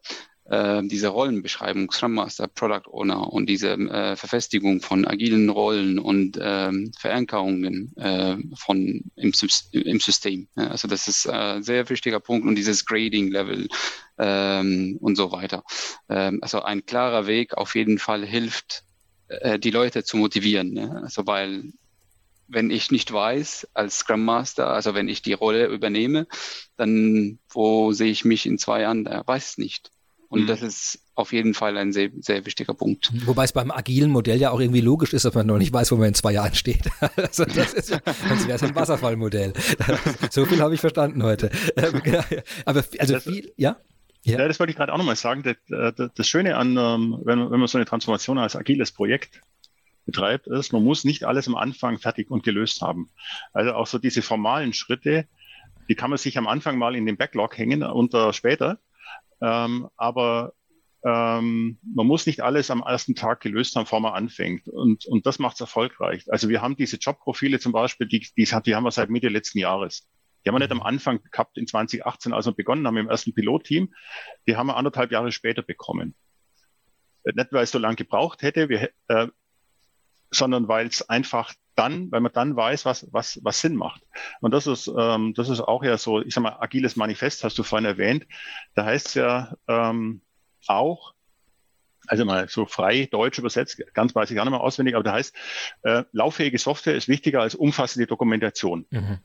äh, diese Rollenbeschreibung, Scrum Master, Product Owner und diese äh, Verfestigung von agilen Rollen und ähm, Verankerungen äh, von im, im System. Ja, also das ist ein äh, sehr wichtiger Punkt und dieses Grading-Level ähm, und so weiter. Ähm, also ein klarer Weg auf jeden Fall hilft, äh, die Leute zu motivieren. Ne? Also weil wenn ich nicht weiß als Scrum Master, also wenn ich die Rolle übernehme, dann wo sehe ich mich in zwei Jahren? Weiß nicht. Und mhm. das ist auf jeden Fall ein sehr, sehr wichtiger Punkt. Wobei es beim agilen Modell ja auch irgendwie logisch ist, dass man noch nicht weiß, wo man in zwei Jahren steht. [laughs] also das ist ja, sonst wäre es ein Wasserfallmodell. [laughs] so viel habe ich verstanden heute. Ähm, [laughs] aber also viel, ja? Ja. ja, das wollte ich gerade auch nochmal sagen. Das, das, das Schöne an, ähm, wenn, wenn man so eine Transformation als agiles Projekt betreibt, ist, man muss nicht alles am Anfang fertig und gelöst haben. Also auch so diese formalen Schritte, die kann man sich am Anfang mal in den Backlog hängen unter später. Ähm, aber ähm, man muss nicht alles am ersten Tag gelöst haben, bevor man anfängt. Und, und das macht es erfolgreich. Also wir haben diese Jobprofile zum Beispiel, die, die, die haben wir seit Mitte letzten Jahres. Die haben wir nicht am Anfang gehabt in 2018, als wir begonnen haben im ersten Pilotteam. Die haben wir anderthalb Jahre später bekommen. Nicht, weil es so lange gebraucht hätte, wir, äh, sondern weil es einfach dann, weil man dann weiß, was, was, was Sinn macht. Und das ist, ähm, das ist auch ja so, ich sag mal, agiles Manifest hast du vorhin erwähnt. Da heißt es ja ähm, auch, also mal so frei deutsch übersetzt, ganz weiß ich gar nicht mehr auswendig, aber da heißt, äh, lauffähige Software ist wichtiger als umfassende Dokumentation. Mhm.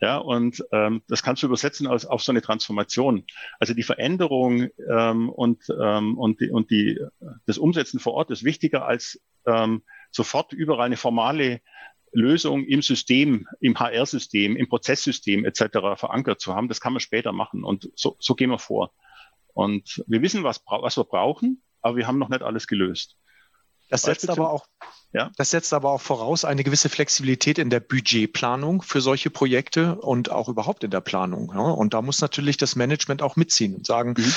Ja, und ähm, das kannst du übersetzen als, auf so eine Transformation. Also die Veränderung ähm, und, ähm, und, die, und die, das Umsetzen vor Ort ist wichtiger als ähm, sofort überall eine formale Lösung im System, im HR-System, im Prozesssystem etc. verankert zu haben. Das kann man später machen und so, so gehen wir vor. Und wir wissen, was, was wir brauchen, aber wir haben noch nicht alles gelöst. Das setzt aber auch, ja? das setzt aber auch voraus eine gewisse Flexibilität in der Budgetplanung für solche Projekte und auch überhaupt in der Planung. Ja? Und da muss natürlich das Management auch mitziehen und sagen, mhm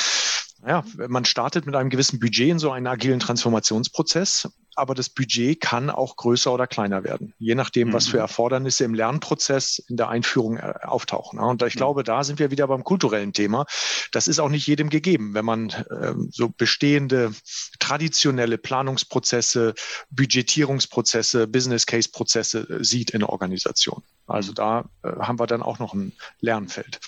ja, man startet mit einem gewissen Budget in so einen agilen Transformationsprozess, aber das Budget kann auch größer oder kleiner werden, je nachdem, was für mhm. Erfordernisse im Lernprozess in der Einführung äh, auftauchen. Und ich glaube, da sind wir wieder beim kulturellen Thema. Das ist auch nicht jedem gegeben, wenn man ähm, so bestehende traditionelle Planungsprozesse, Budgetierungsprozesse, Business Case Prozesse äh, sieht in der Organisation. Also mhm. da äh, haben wir dann auch noch ein Lernfeld.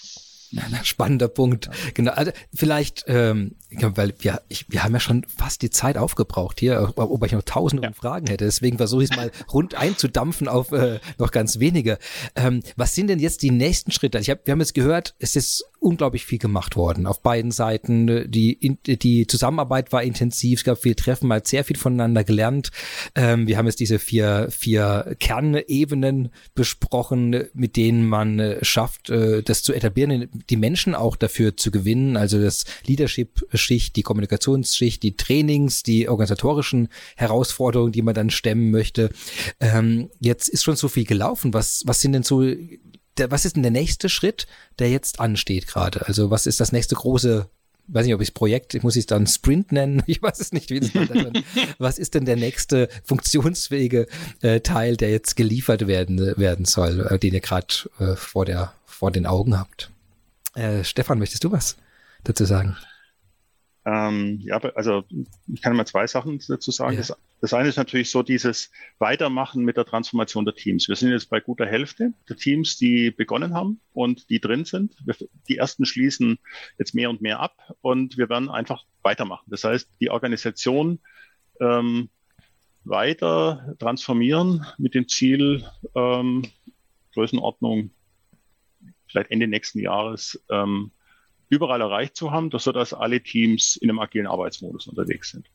Spannender Punkt. Ja. Genau. Also vielleicht, ähm, weil wir, ich, wir haben ja schon fast die Zeit aufgebraucht hier, ob ich noch tausende ja. Fragen hätte. Deswegen versuche ich es mal rund einzudampfen auf äh, noch ganz wenige. Ähm, was sind denn jetzt die nächsten Schritte? Ich hab, wir haben jetzt gehört, es ist unglaublich viel gemacht worden auf beiden Seiten. Die, die Zusammenarbeit war intensiv, es gab viel Treffen, man hat sehr viel voneinander gelernt. Ähm, wir haben jetzt diese vier, vier Kernebenen besprochen, mit denen man äh, schafft, äh, das zu etablieren, die Menschen auch dafür zu gewinnen, also das Leadership-Schicht, die Kommunikationsschicht, die Trainings, die organisatorischen Herausforderungen, die man dann stemmen möchte. Ähm, jetzt ist schon so viel gelaufen. Was, was sind denn so der, was ist denn der nächste Schritt, der jetzt ansteht gerade? Also was ist das nächste große, weiß nicht, ob ich es Projekt, ich muss es dann Sprint nennen, [laughs] ich weiß es nicht, wie das dann, Was ist denn der nächste funktionsfähige äh, Teil, der jetzt geliefert werden, werden soll, äh, den ihr gerade äh, vor, der, vor den Augen habt? Äh, Stefan, möchtest du was dazu sagen? Ähm, ja, also ich kann mal zwei Sachen dazu sagen. Ja. Das, das, eine ist natürlich so dieses Weitermachen mit der Transformation der Teams. Wir sind jetzt bei guter Hälfte der Teams, die begonnen haben und die drin sind. Wir, die ersten schließen jetzt mehr und mehr ab und wir werden einfach weitermachen. Das heißt, die Organisation ähm, weiter transformieren mit dem Ziel ähm, Größenordnung vielleicht Ende nächsten Jahres ähm, überall erreicht zu haben, dass, sodass alle Teams in einem agilen Arbeitsmodus unterwegs sind.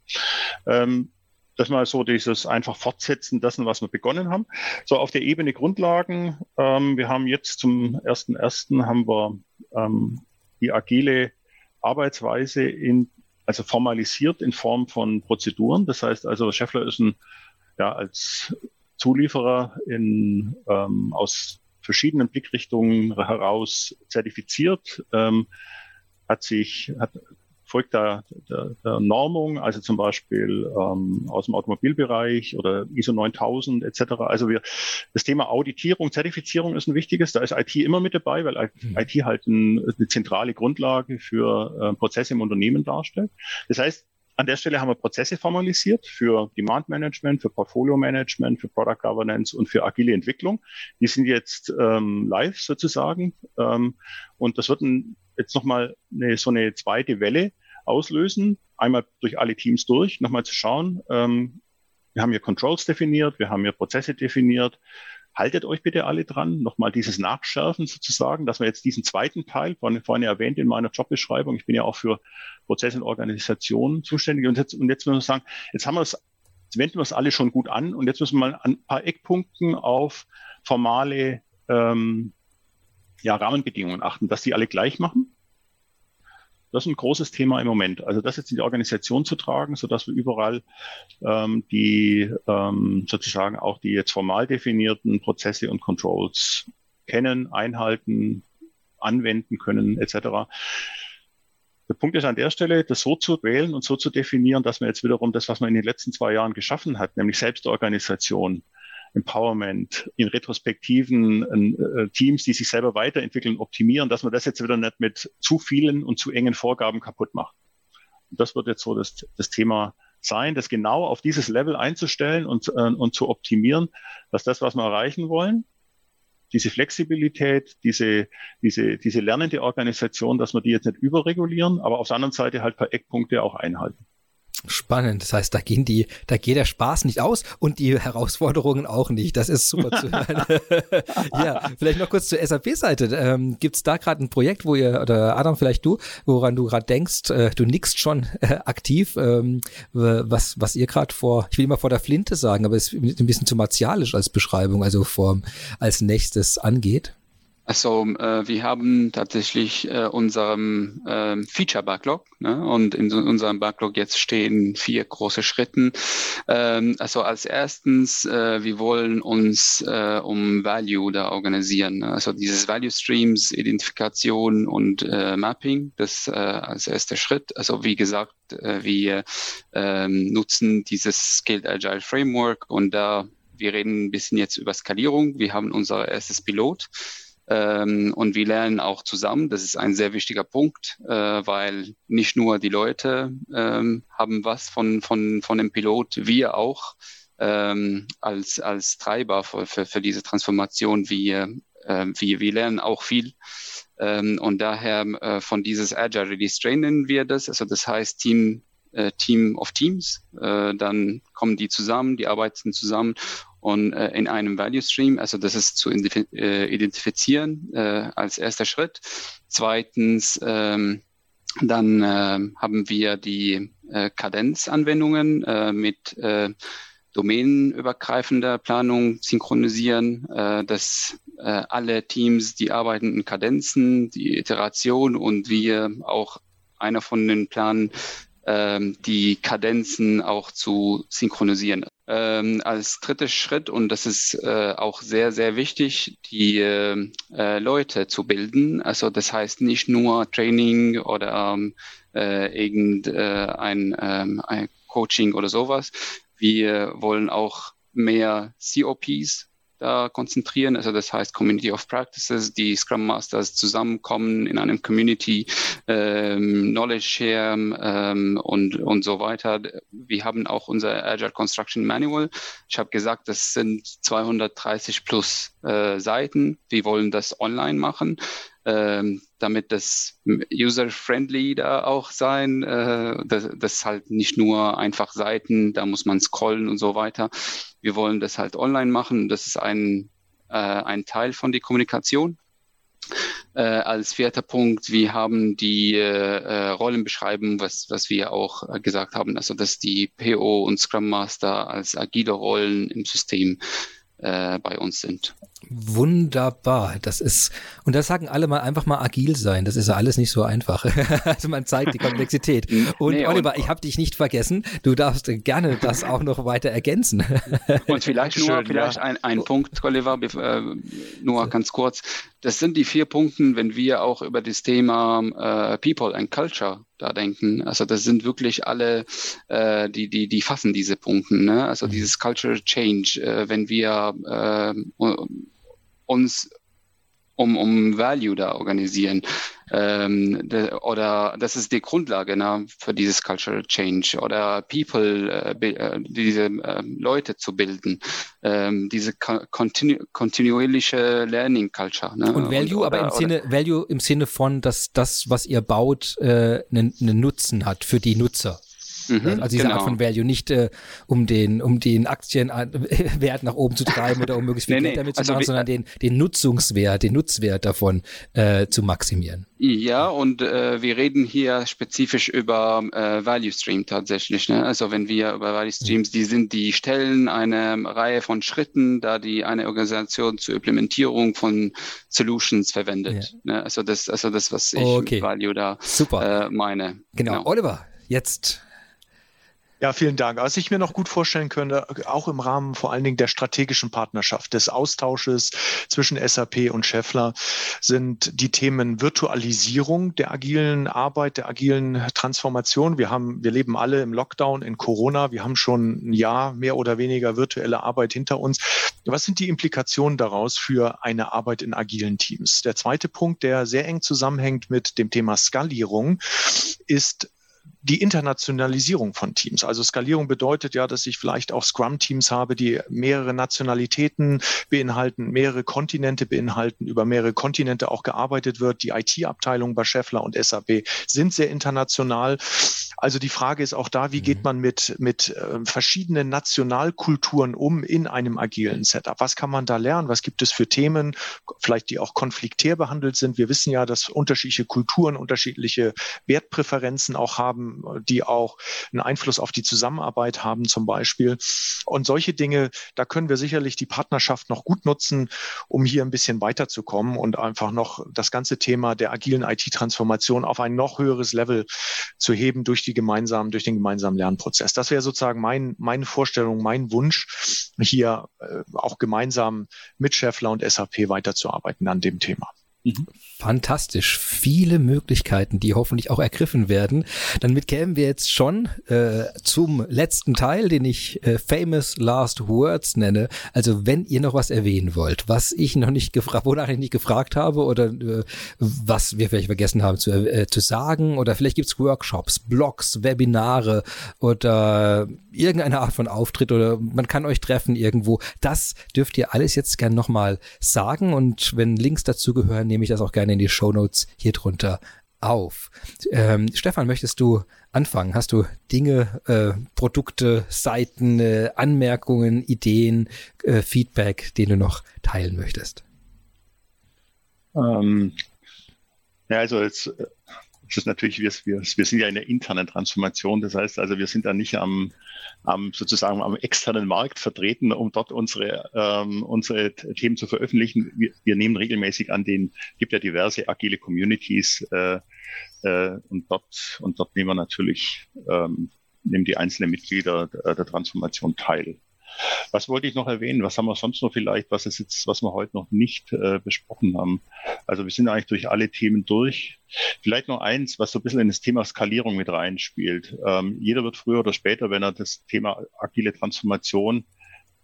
Ähm, das mal so dieses einfach Fortsetzen dessen, was wir begonnen haben. So auf der Ebene Grundlagen. Ähm, wir haben jetzt zum ersten ersten haben wir ähm, die agile Arbeitsweise in, also formalisiert in Form von Prozeduren. Das heißt also, Scheffler ist ein, ja, als Zulieferer in, ähm, aus verschiedenen Blickrichtungen heraus zertifiziert. Ähm, hat sich hat folgt da der, der Normung, also zum Beispiel ähm, aus dem Automobilbereich oder ISO 9000 etc. Also wir, das Thema Auditierung, Zertifizierung ist ein wichtiges. Da ist IT immer mit dabei, weil IT mhm. halt ein, eine zentrale Grundlage für äh, Prozesse im Unternehmen darstellt. Das heißt, an der Stelle haben wir Prozesse formalisiert für Demand Management, für Portfolio Management, für Product Governance und für agile Entwicklung. Die sind jetzt ähm, live sozusagen. Ähm, und das wird ein, jetzt nochmal eine, so eine zweite Welle auslösen. Einmal durch alle Teams durch, nochmal zu schauen. Ähm, wir haben hier Controls definiert, wir haben hier Prozesse definiert haltet euch bitte alle dran. Nochmal dieses Nachschärfen sozusagen, dass wir jetzt diesen zweiten Teil, vorhin, vorhin erwähnt in meiner Jobbeschreibung, ich bin ja auch für Prozess und Organisation zuständig und jetzt, und jetzt müssen wir sagen, jetzt haben wir es, jetzt wenden wir es alle schon gut an und jetzt müssen wir mal ein paar Eckpunkten auf formale ähm, ja, Rahmenbedingungen achten, dass die alle gleich machen das ist ein großes Thema im Moment. Also das jetzt in die Organisation zu tragen, so dass wir überall ähm, die ähm, sozusagen auch die jetzt formal definierten Prozesse und Controls kennen, einhalten, anwenden können etc. Der Punkt ist an der Stelle, das so zu wählen und so zu definieren, dass man jetzt wiederum das, was man in den letzten zwei Jahren geschaffen hat, nämlich Selbstorganisation, Empowerment, in Retrospektiven äh, Teams, die sich selber weiterentwickeln, optimieren, dass man das jetzt wieder nicht mit zu vielen und zu engen Vorgaben kaputt macht. Und das wird jetzt so das, das Thema sein, das genau auf dieses Level einzustellen und, äh, und zu optimieren, dass das, was wir erreichen wollen, diese Flexibilität, diese, diese, diese lernende Organisation, dass wir die jetzt nicht überregulieren, aber auf der anderen Seite halt per Eckpunkte auch einhalten. Spannend. Das heißt, da gehen die, da geht der Spaß nicht aus und die Herausforderungen auch nicht. Das ist super zu hören. [laughs] ja, vielleicht noch kurz zur SAP-Seite. Ähm, Gibt es da gerade ein Projekt, wo ihr, oder Adam, vielleicht du, woran du gerade denkst, äh, du nickst schon äh, aktiv, ähm, was, was ihr gerade vor, ich will immer vor der Flinte sagen, aber es ist ein bisschen zu martialisch als Beschreibung, also vor, als nächstes angeht? Also äh, wir haben tatsächlich äh, unserem äh, Feature Backlog ne? und in unserem Backlog jetzt stehen vier große Schritten. Ähm, also als erstens, äh, wir wollen uns äh, um Value da organisieren. Ne? Also dieses Value Streams, Identifikation und äh, Mapping, das äh, als erster Schritt. Also wie gesagt, äh, wir äh, nutzen dieses Scaled Agile Framework und da wir reden ein bisschen jetzt über Skalierung. Wir haben unser erstes Pilot ähm, und wir lernen auch zusammen. Das ist ein sehr wichtiger Punkt, äh, weil nicht nur die Leute ähm, haben was von, von, von dem Pilot, wir auch ähm, als, als Treiber für, für, für diese Transformation. Wir, äh, wir, wir lernen auch viel. Ähm, und daher äh, von dieses Agile Release Train nennen wir das. Also das heißt Team äh, Team of Teams. Äh, dann kommen die zusammen, die arbeiten zusammen und äh, in einem Value Stream, also das ist zu äh, identifizieren äh, als erster Schritt. Zweitens, ähm, dann äh, haben wir die äh, Kadenzanwendungen äh, mit äh, domänenübergreifender Planung synchronisieren, äh, dass äh, alle Teams, die arbeiten in Kadenzen, die Iteration und wir auch einer von den Planen ähm, die Kadenzen auch zu synchronisieren. Ähm, als dritter Schritt, und das ist äh, auch sehr, sehr wichtig, die äh, äh Leute zu bilden. Also das heißt nicht nur Training oder ähm, äh, irgendein äh, ähm, Coaching oder sowas. Wir wollen auch mehr COPs da konzentrieren. Also das heißt Community of Practices, die Scrum Masters zusammenkommen in einem Community, ähm, Knowledge Share ähm, und, und so weiter. Wir haben auch unser Agile Construction Manual. Ich habe gesagt, das sind 230 plus äh, Seiten. Wir wollen das online machen. Ähm, damit das user-friendly da auch sein. Äh, das, das halt nicht nur einfach Seiten, da muss man scrollen und so weiter. Wir wollen das halt online machen. Das ist ein, äh, ein Teil von der Kommunikation. Äh, als vierter Punkt, wir haben die äh, äh Rollenbeschreibung, was, was wir auch äh, gesagt haben, also dass die PO und Scrum Master als agile Rollen im System äh, bei uns sind. Wunderbar. Das ist, und das sagen alle mal einfach mal agil sein. Das ist ja alles nicht so einfach. [laughs] also man zeigt die Komplexität. [laughs] Und nee, Oliver, und, ich habe dich nicht vergessen. Du darfst gerne das auch noch weiter ergänzen. [laughs] und vielleicht nur, Schön, vielleicht ja. ein, ein Punkt, Oliver, äh, nur ganz kurz. Das sind die vier Punkte, wenn wir auch über das Thema äh, People and Culture da denken. Also das sind wirklich alle, äh, die, die, die fassen diese Punkte. Ne? Also mhm. dieses Culture Change, äh, wenn wir äh, uns um, um Value da organisieren. Ähm, de, oder das ist die Grundlage ne, für dieses Cultural Change oder People, äh, äh, diese äh, Leute zu bilden, ähm, diese kontinu kontinuierliche Learning Culture. Ne? Und Value, und, oder, aber im Sinne Value im Sinne von, dass das, was ihr baut, einen äh, ne Nutzen hat für die Nutzer. Mhm, also diese genau. Art von Value, nicht äh, um den, um den Aktienwert [laughs] nach oben zu treiben oder um möglichst viel nee, Geld damit zu also machen, sondern den, den Nutzungswert, den Nutzwert davon äh, zu maximieren. Ja, und äh, wir reden hier spezifisch über äh, Value Stream tatsächlich. Ne? Also wenn wir über Value Streams, die sind, die stellen eine Reihe von Schritten, da die eine Organisation zur Implementierung von Solutions verwendet. Ja. Ne? Also das, also das, was ich okay. mit Value da Super. Äh, meine. Genau. genau. Oliver, jetzt ja, vielen Dank. Was ich mir noch gut vorstellen könnte, auch im Rahmen vor allen Dingen der strategischen Partnerschaft, des Austausches zwischen SAP und Scheffler, sind die Themen Virtualisierung der agilen Arbeit, der agilen Transformation. Wir haben, wir leben alle im Lockdown, in Corona. Wir haben schon ein Jahr mehr oder weniger virtuelle Arbeit hinter uns. Was sind die Implikationen daraus für eine Arbeit in agilen Teams? Der zweite Punkt, der sehr eng zusammenhängt mit dem Thema Skalierung, ist die Internationalisierung von Teams. Also Skalierung bedeutet ja, dass ich vielleicht auch Scrum-Teams habe, die mehrere Nationalitäten beinhalten, mehrere Kontinente beinhalten, über mehrere Kontinente auch gearbeitet wird. Die IT-Abteilungen bei Scheffler und SAP sind sehr international. Also die Frage ist auch da, wie geht mhm. man mit, mit äh, verschiedenen Nationalkulturen um in einem agilen Setup? Was kann man da lernen? Was gibt es für Themen, vielleicht die auch konfliktär behandelt sind? Wir wissen ja, dass unterschiedliche Kulturen unterschiedliche Wertpräferenzen auch haben, die auch einen Einfluss auf die Zusammenarbeit haben zum Beispiel. Und solche Dinge, da können wir sicherlich die Partnerschaft noch gut nutzen, um hier ein bisschen weiterzukommen und einfach noch das ganze Thema der agilen IT-Transformation auf ein noch höheres Level zu heben durch die gemeinsamen, durch den gemeinsamen Lernprozess. Das wäre sozusagen mein, meine Vorstellung, mein Wunsch, hier äh, auch gemeinsam mit Scheffler und SAP weiterzuarbeiten an dem Thema. Mhm. Fantastisch. Viele Möglichkeiten, die hoffentlich auch ergriffen werden. Damit kämen wir jetzt schon äh, zum letzten Teil, den ich äh, Famous Last Words nenne. Also wenn ihr noch was erwähnen wollt, was ich noch nicht gefragt, wonach ich nicht gefragt habe oder äh, was wir vielleicht vergessen haben zu, äh, zu sagen oder vielleicht gibt's Workshops, Blogs, Webinare oder irgendeine Art von Auftritt oder man kann euch treffen irgendwo. Das dürft ihr alles jetzt gerne nochmal sagen und wenn Links dazu gehören, nehme ich das auch gerne in die Show Notes hier drunter auf. Ähm, Stefan, möchtest du anfangen? Hast du Dinge, äh, Produkte, Seiten, äh, Anmerkungen, Ideen, äh, Feedback, den du noch teilen möchtest? Ähm, ja, also jetzt ist natürlich, wir, wir, wir sind ja in der internen Transformation. Das heißt also, wir sind da nicht am, am sozusagen am externen Markt vertreten, um dort unsere, ähm, unsere Themen zu veröffentlichen. Wir, wir nehmen regelmäßig an den, gibt ja diverse agile Communities äh, äh, und dort und dort nehmen wir natürlich ähm, nehmen die einzelnen Mitglieder der, der Transformation teil. Was wollte ich noch erwähnen? Was haben wir sonst noch vielleicht, was ist jetzt, was wir heute noch nicht äh, besprochen haben? Also wir sind eigentlich durch alle Themen durch. Vielleicht noch eins, was so ein bisschen in das Thema Skalierung mit reinspielt. Ähm, jeder wird früher oder später, wenn er das Thema agile Transformation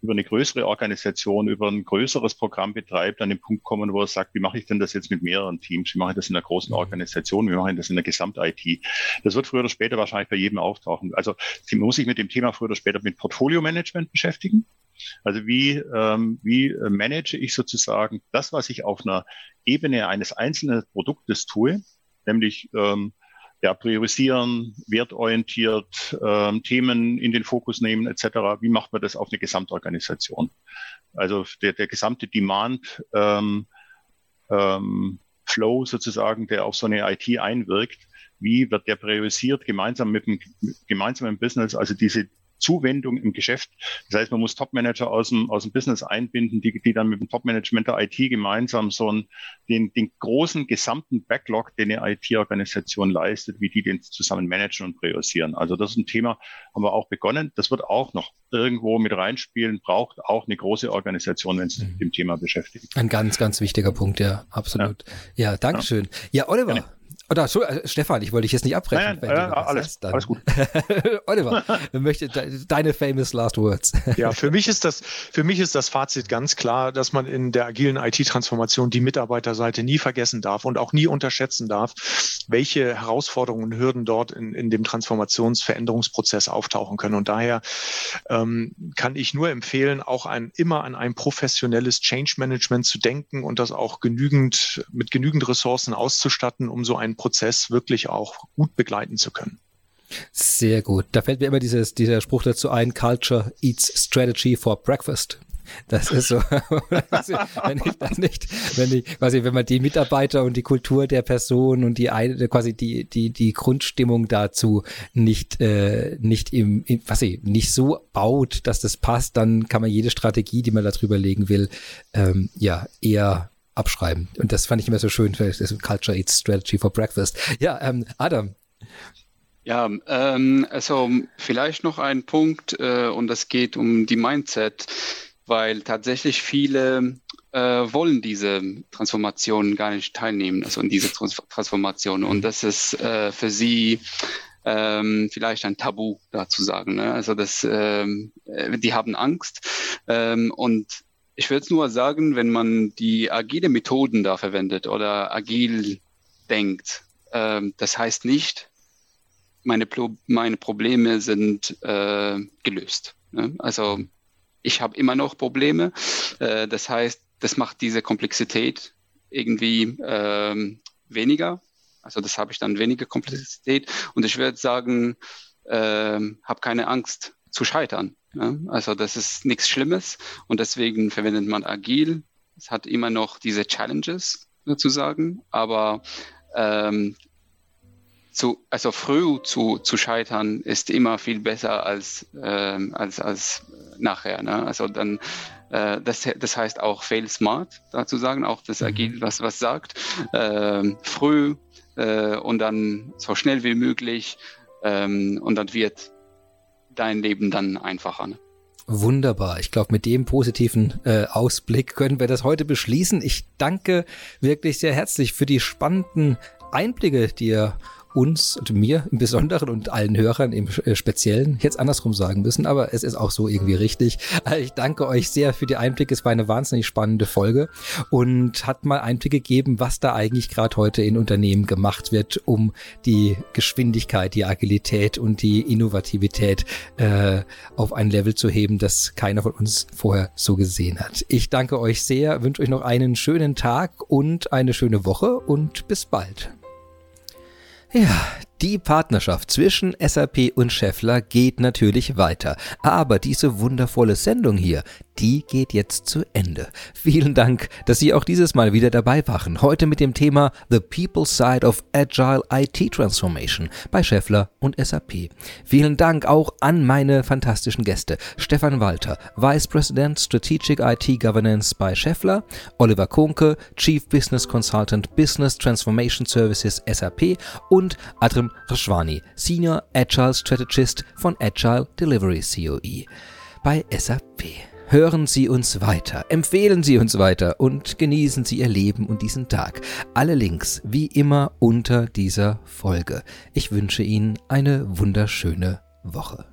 über eine größere Organisation, über ein größeres Programm betreibt, an den Punkt kommen, wo er sagt, wie mache ich denn das jetzt mit mehreren Teams? Wie mache ich das in einer großen mhm. Organisation? Wie mache ich das in der Gesamt-IT? Das wird früher oder später wahrscheinlich bei jedem auftauchen. Also man muss sich mit dem Thema früher oder später mit Portfolio-Management beschäftigen. Also wie, ähm, wie manage ich sozusagen das, was ich auf einer Ebene eines einzelnen Produktes tue, nämlich ähm, ja, priorisieren, wertorientiert, ähm, Themen in den Fokus nehmen etc. Wie macht man das auf eine Gesamtorganisation? Also der, der gesamte Demand ähm, ähm, Flow sozusagen, der auf so eine IT einwirkt, wie wird der priorisiert gemeinsam mit dem gemeinsamen Business, also diese Zuwendung im Geschäft. Das heißt, man muss Topmanager aus dem, aus dem Business einbinden, die, die dann mit dem Topmanagement der IT gemeinsam so einen, den, den großen gesamten Backlog, den eine IT-Organisation leistet, wie die den zusammen managen und priorisieren. Also das ist ein Thema, haben wir auch begonnen. Das wird auch noch irgendwo mit reinspielen, braucht auch eine große Organisation, wenn es sich mit dem Thema beschäftigt. Ein ganz, ganz wichtiger Punkt, ja, absolut. Ja, ja Dankeschön. Ja, Oliver. Ja. Oder so, äh, Stefan, ich wollte dich jetzt nicht abbrechen. Nein, nein, äh, alles, alles gut. [laughs] Oliver, möchte deine famous last words. ja, für mich ist das, für mich ist das Fazit ganz klar, dass man in der agilen IT-Transformation die Mitarbeiterseite nie vergessen darf und auch nie unterschätzen darf, welche Herausforderungen und Hürden dort in, in dem Transformationsveränderungsprozess auftauchen können. Und daher ähm, kann ich nur empfehlen, auch ein, immer an ein professionelles Change Management zu denken und das auch genügend, mit genügend Ressourcen auszustatten, um so einen Prozess wirklich auch gut begleiten zu können. Sehr gut. Da fällt mir immer dieses, dieser Spruch dazu ein, Culture eats strategy for breakfast. Das ist so, [laughs] wenn ich das nicht, wenn ich, quasi, wenn man die Mitarbeiter und die Kultur der Person und die quasi die die die Grundstimmung dazu nicht äh, nicht im, im was ich, nicht so baut, dass das passt, dann kann man jede Strategie, die man darüber legen will, ähm, ja eher abschreiben. Und das fand ich immer so schön. Das ist Culture Eats Strategy for Breakfast. Ja, ähm, Adam. Ja, ähm, also vielleicht noch ein Punkt äh, und das geht um die Mindset, weil tatsächlich viele äh, wollen diese Transformation gar nicht teilnehmen, also in diese Transformation. Und das ist äh, für sie ähm, vielleicht ein Tabu da zu sagen. Ne? Also das, ähm, äh, die haben Angst ähm, und ich würde es nur sagen, wenn man die agile Methoden da verwendet oder agil denkt, ähm, das heißt nicht, meine, meine Probleme sind äh, gelöst. Ne? Also ich habe immer noch Probleme. Äh, das heißt, das macht diese Komplexität irgendwie ähm, weniger. Also das habe ich dann weniger Komplexität. Und ich würde sagen, äh, habe keine Angst zu scheitern. Ja, also das ist nichts Schlimmes und deswegen verwendet man agil. Es hat immer noch diese Challenges sozusagen, aber ähm, zu, also früh zu, zu scheitern ist immer viel besser als, ähm, als, als nachher. Ne? Also dann, äh, das, das heißt auch fail smart, dazu sagen, auch das mhm. Agil, was, was sagt. Ähm, früh äh, und dann so schnell wie möglich ähm, und dann wird dein Leben dann einfacher. Ne? Wunderbar. Ich glaube, mit dem positiven äh, Ausblick können wir das heute beschließen. Ich danke wirklich sehr herzlich für die spannenden Einblicke, die ihr uns und mir im Besonderen und allen Hörern im äh, Speziellen jetzt andersrum sagen müssen, aber es ist auch so irgendwie richtig. Also ich danke euch sehr für die Einblicke. Es war eine wahnsinnig spannende Folge und hat mal Einblicke gegeben, was da eigentlich gerade heute in Unternehmen gemacht wird, um die Geschwindigkeit, die Agilität und die Innovativität äh, auf ein Level zu heben, das keiner von uns vorher so gesehen hat. Ich danke euch sehr, wünsche euch noch einen schönen Tag und eine schöne Woche und bis bald. Ja, die Partnerschaft zwischen SAP und Scheffler geht natürlich weiter. Aber diese wundervolle Sendung hier, die geht jetzt zu Ende. Vielen Dank, dass Sie auch dieses Mal wieder dabei waren. Heute mit dem Thema The People's Side of Agile IT Transformation bei Scheffler und SAP. Vielen Dank auch an meine fantastischen Gäste. Stefan Walter, Vice President Strategic IT Governance bei Scheffler, Oliver Kunke, Chief Business Consultant Business Transformation Services SAP und Rashwani, Senior Agile Strategist von Agile Delivery COE bei SAP. Hören Sie uns weiter, empfehlen Sie uns weiter und genießen Sie Ihr Leben und diesen Tag. Alle Links wie immer unter dieser Folge. Ich wünsche Ihnen eine wunderschöne Woche.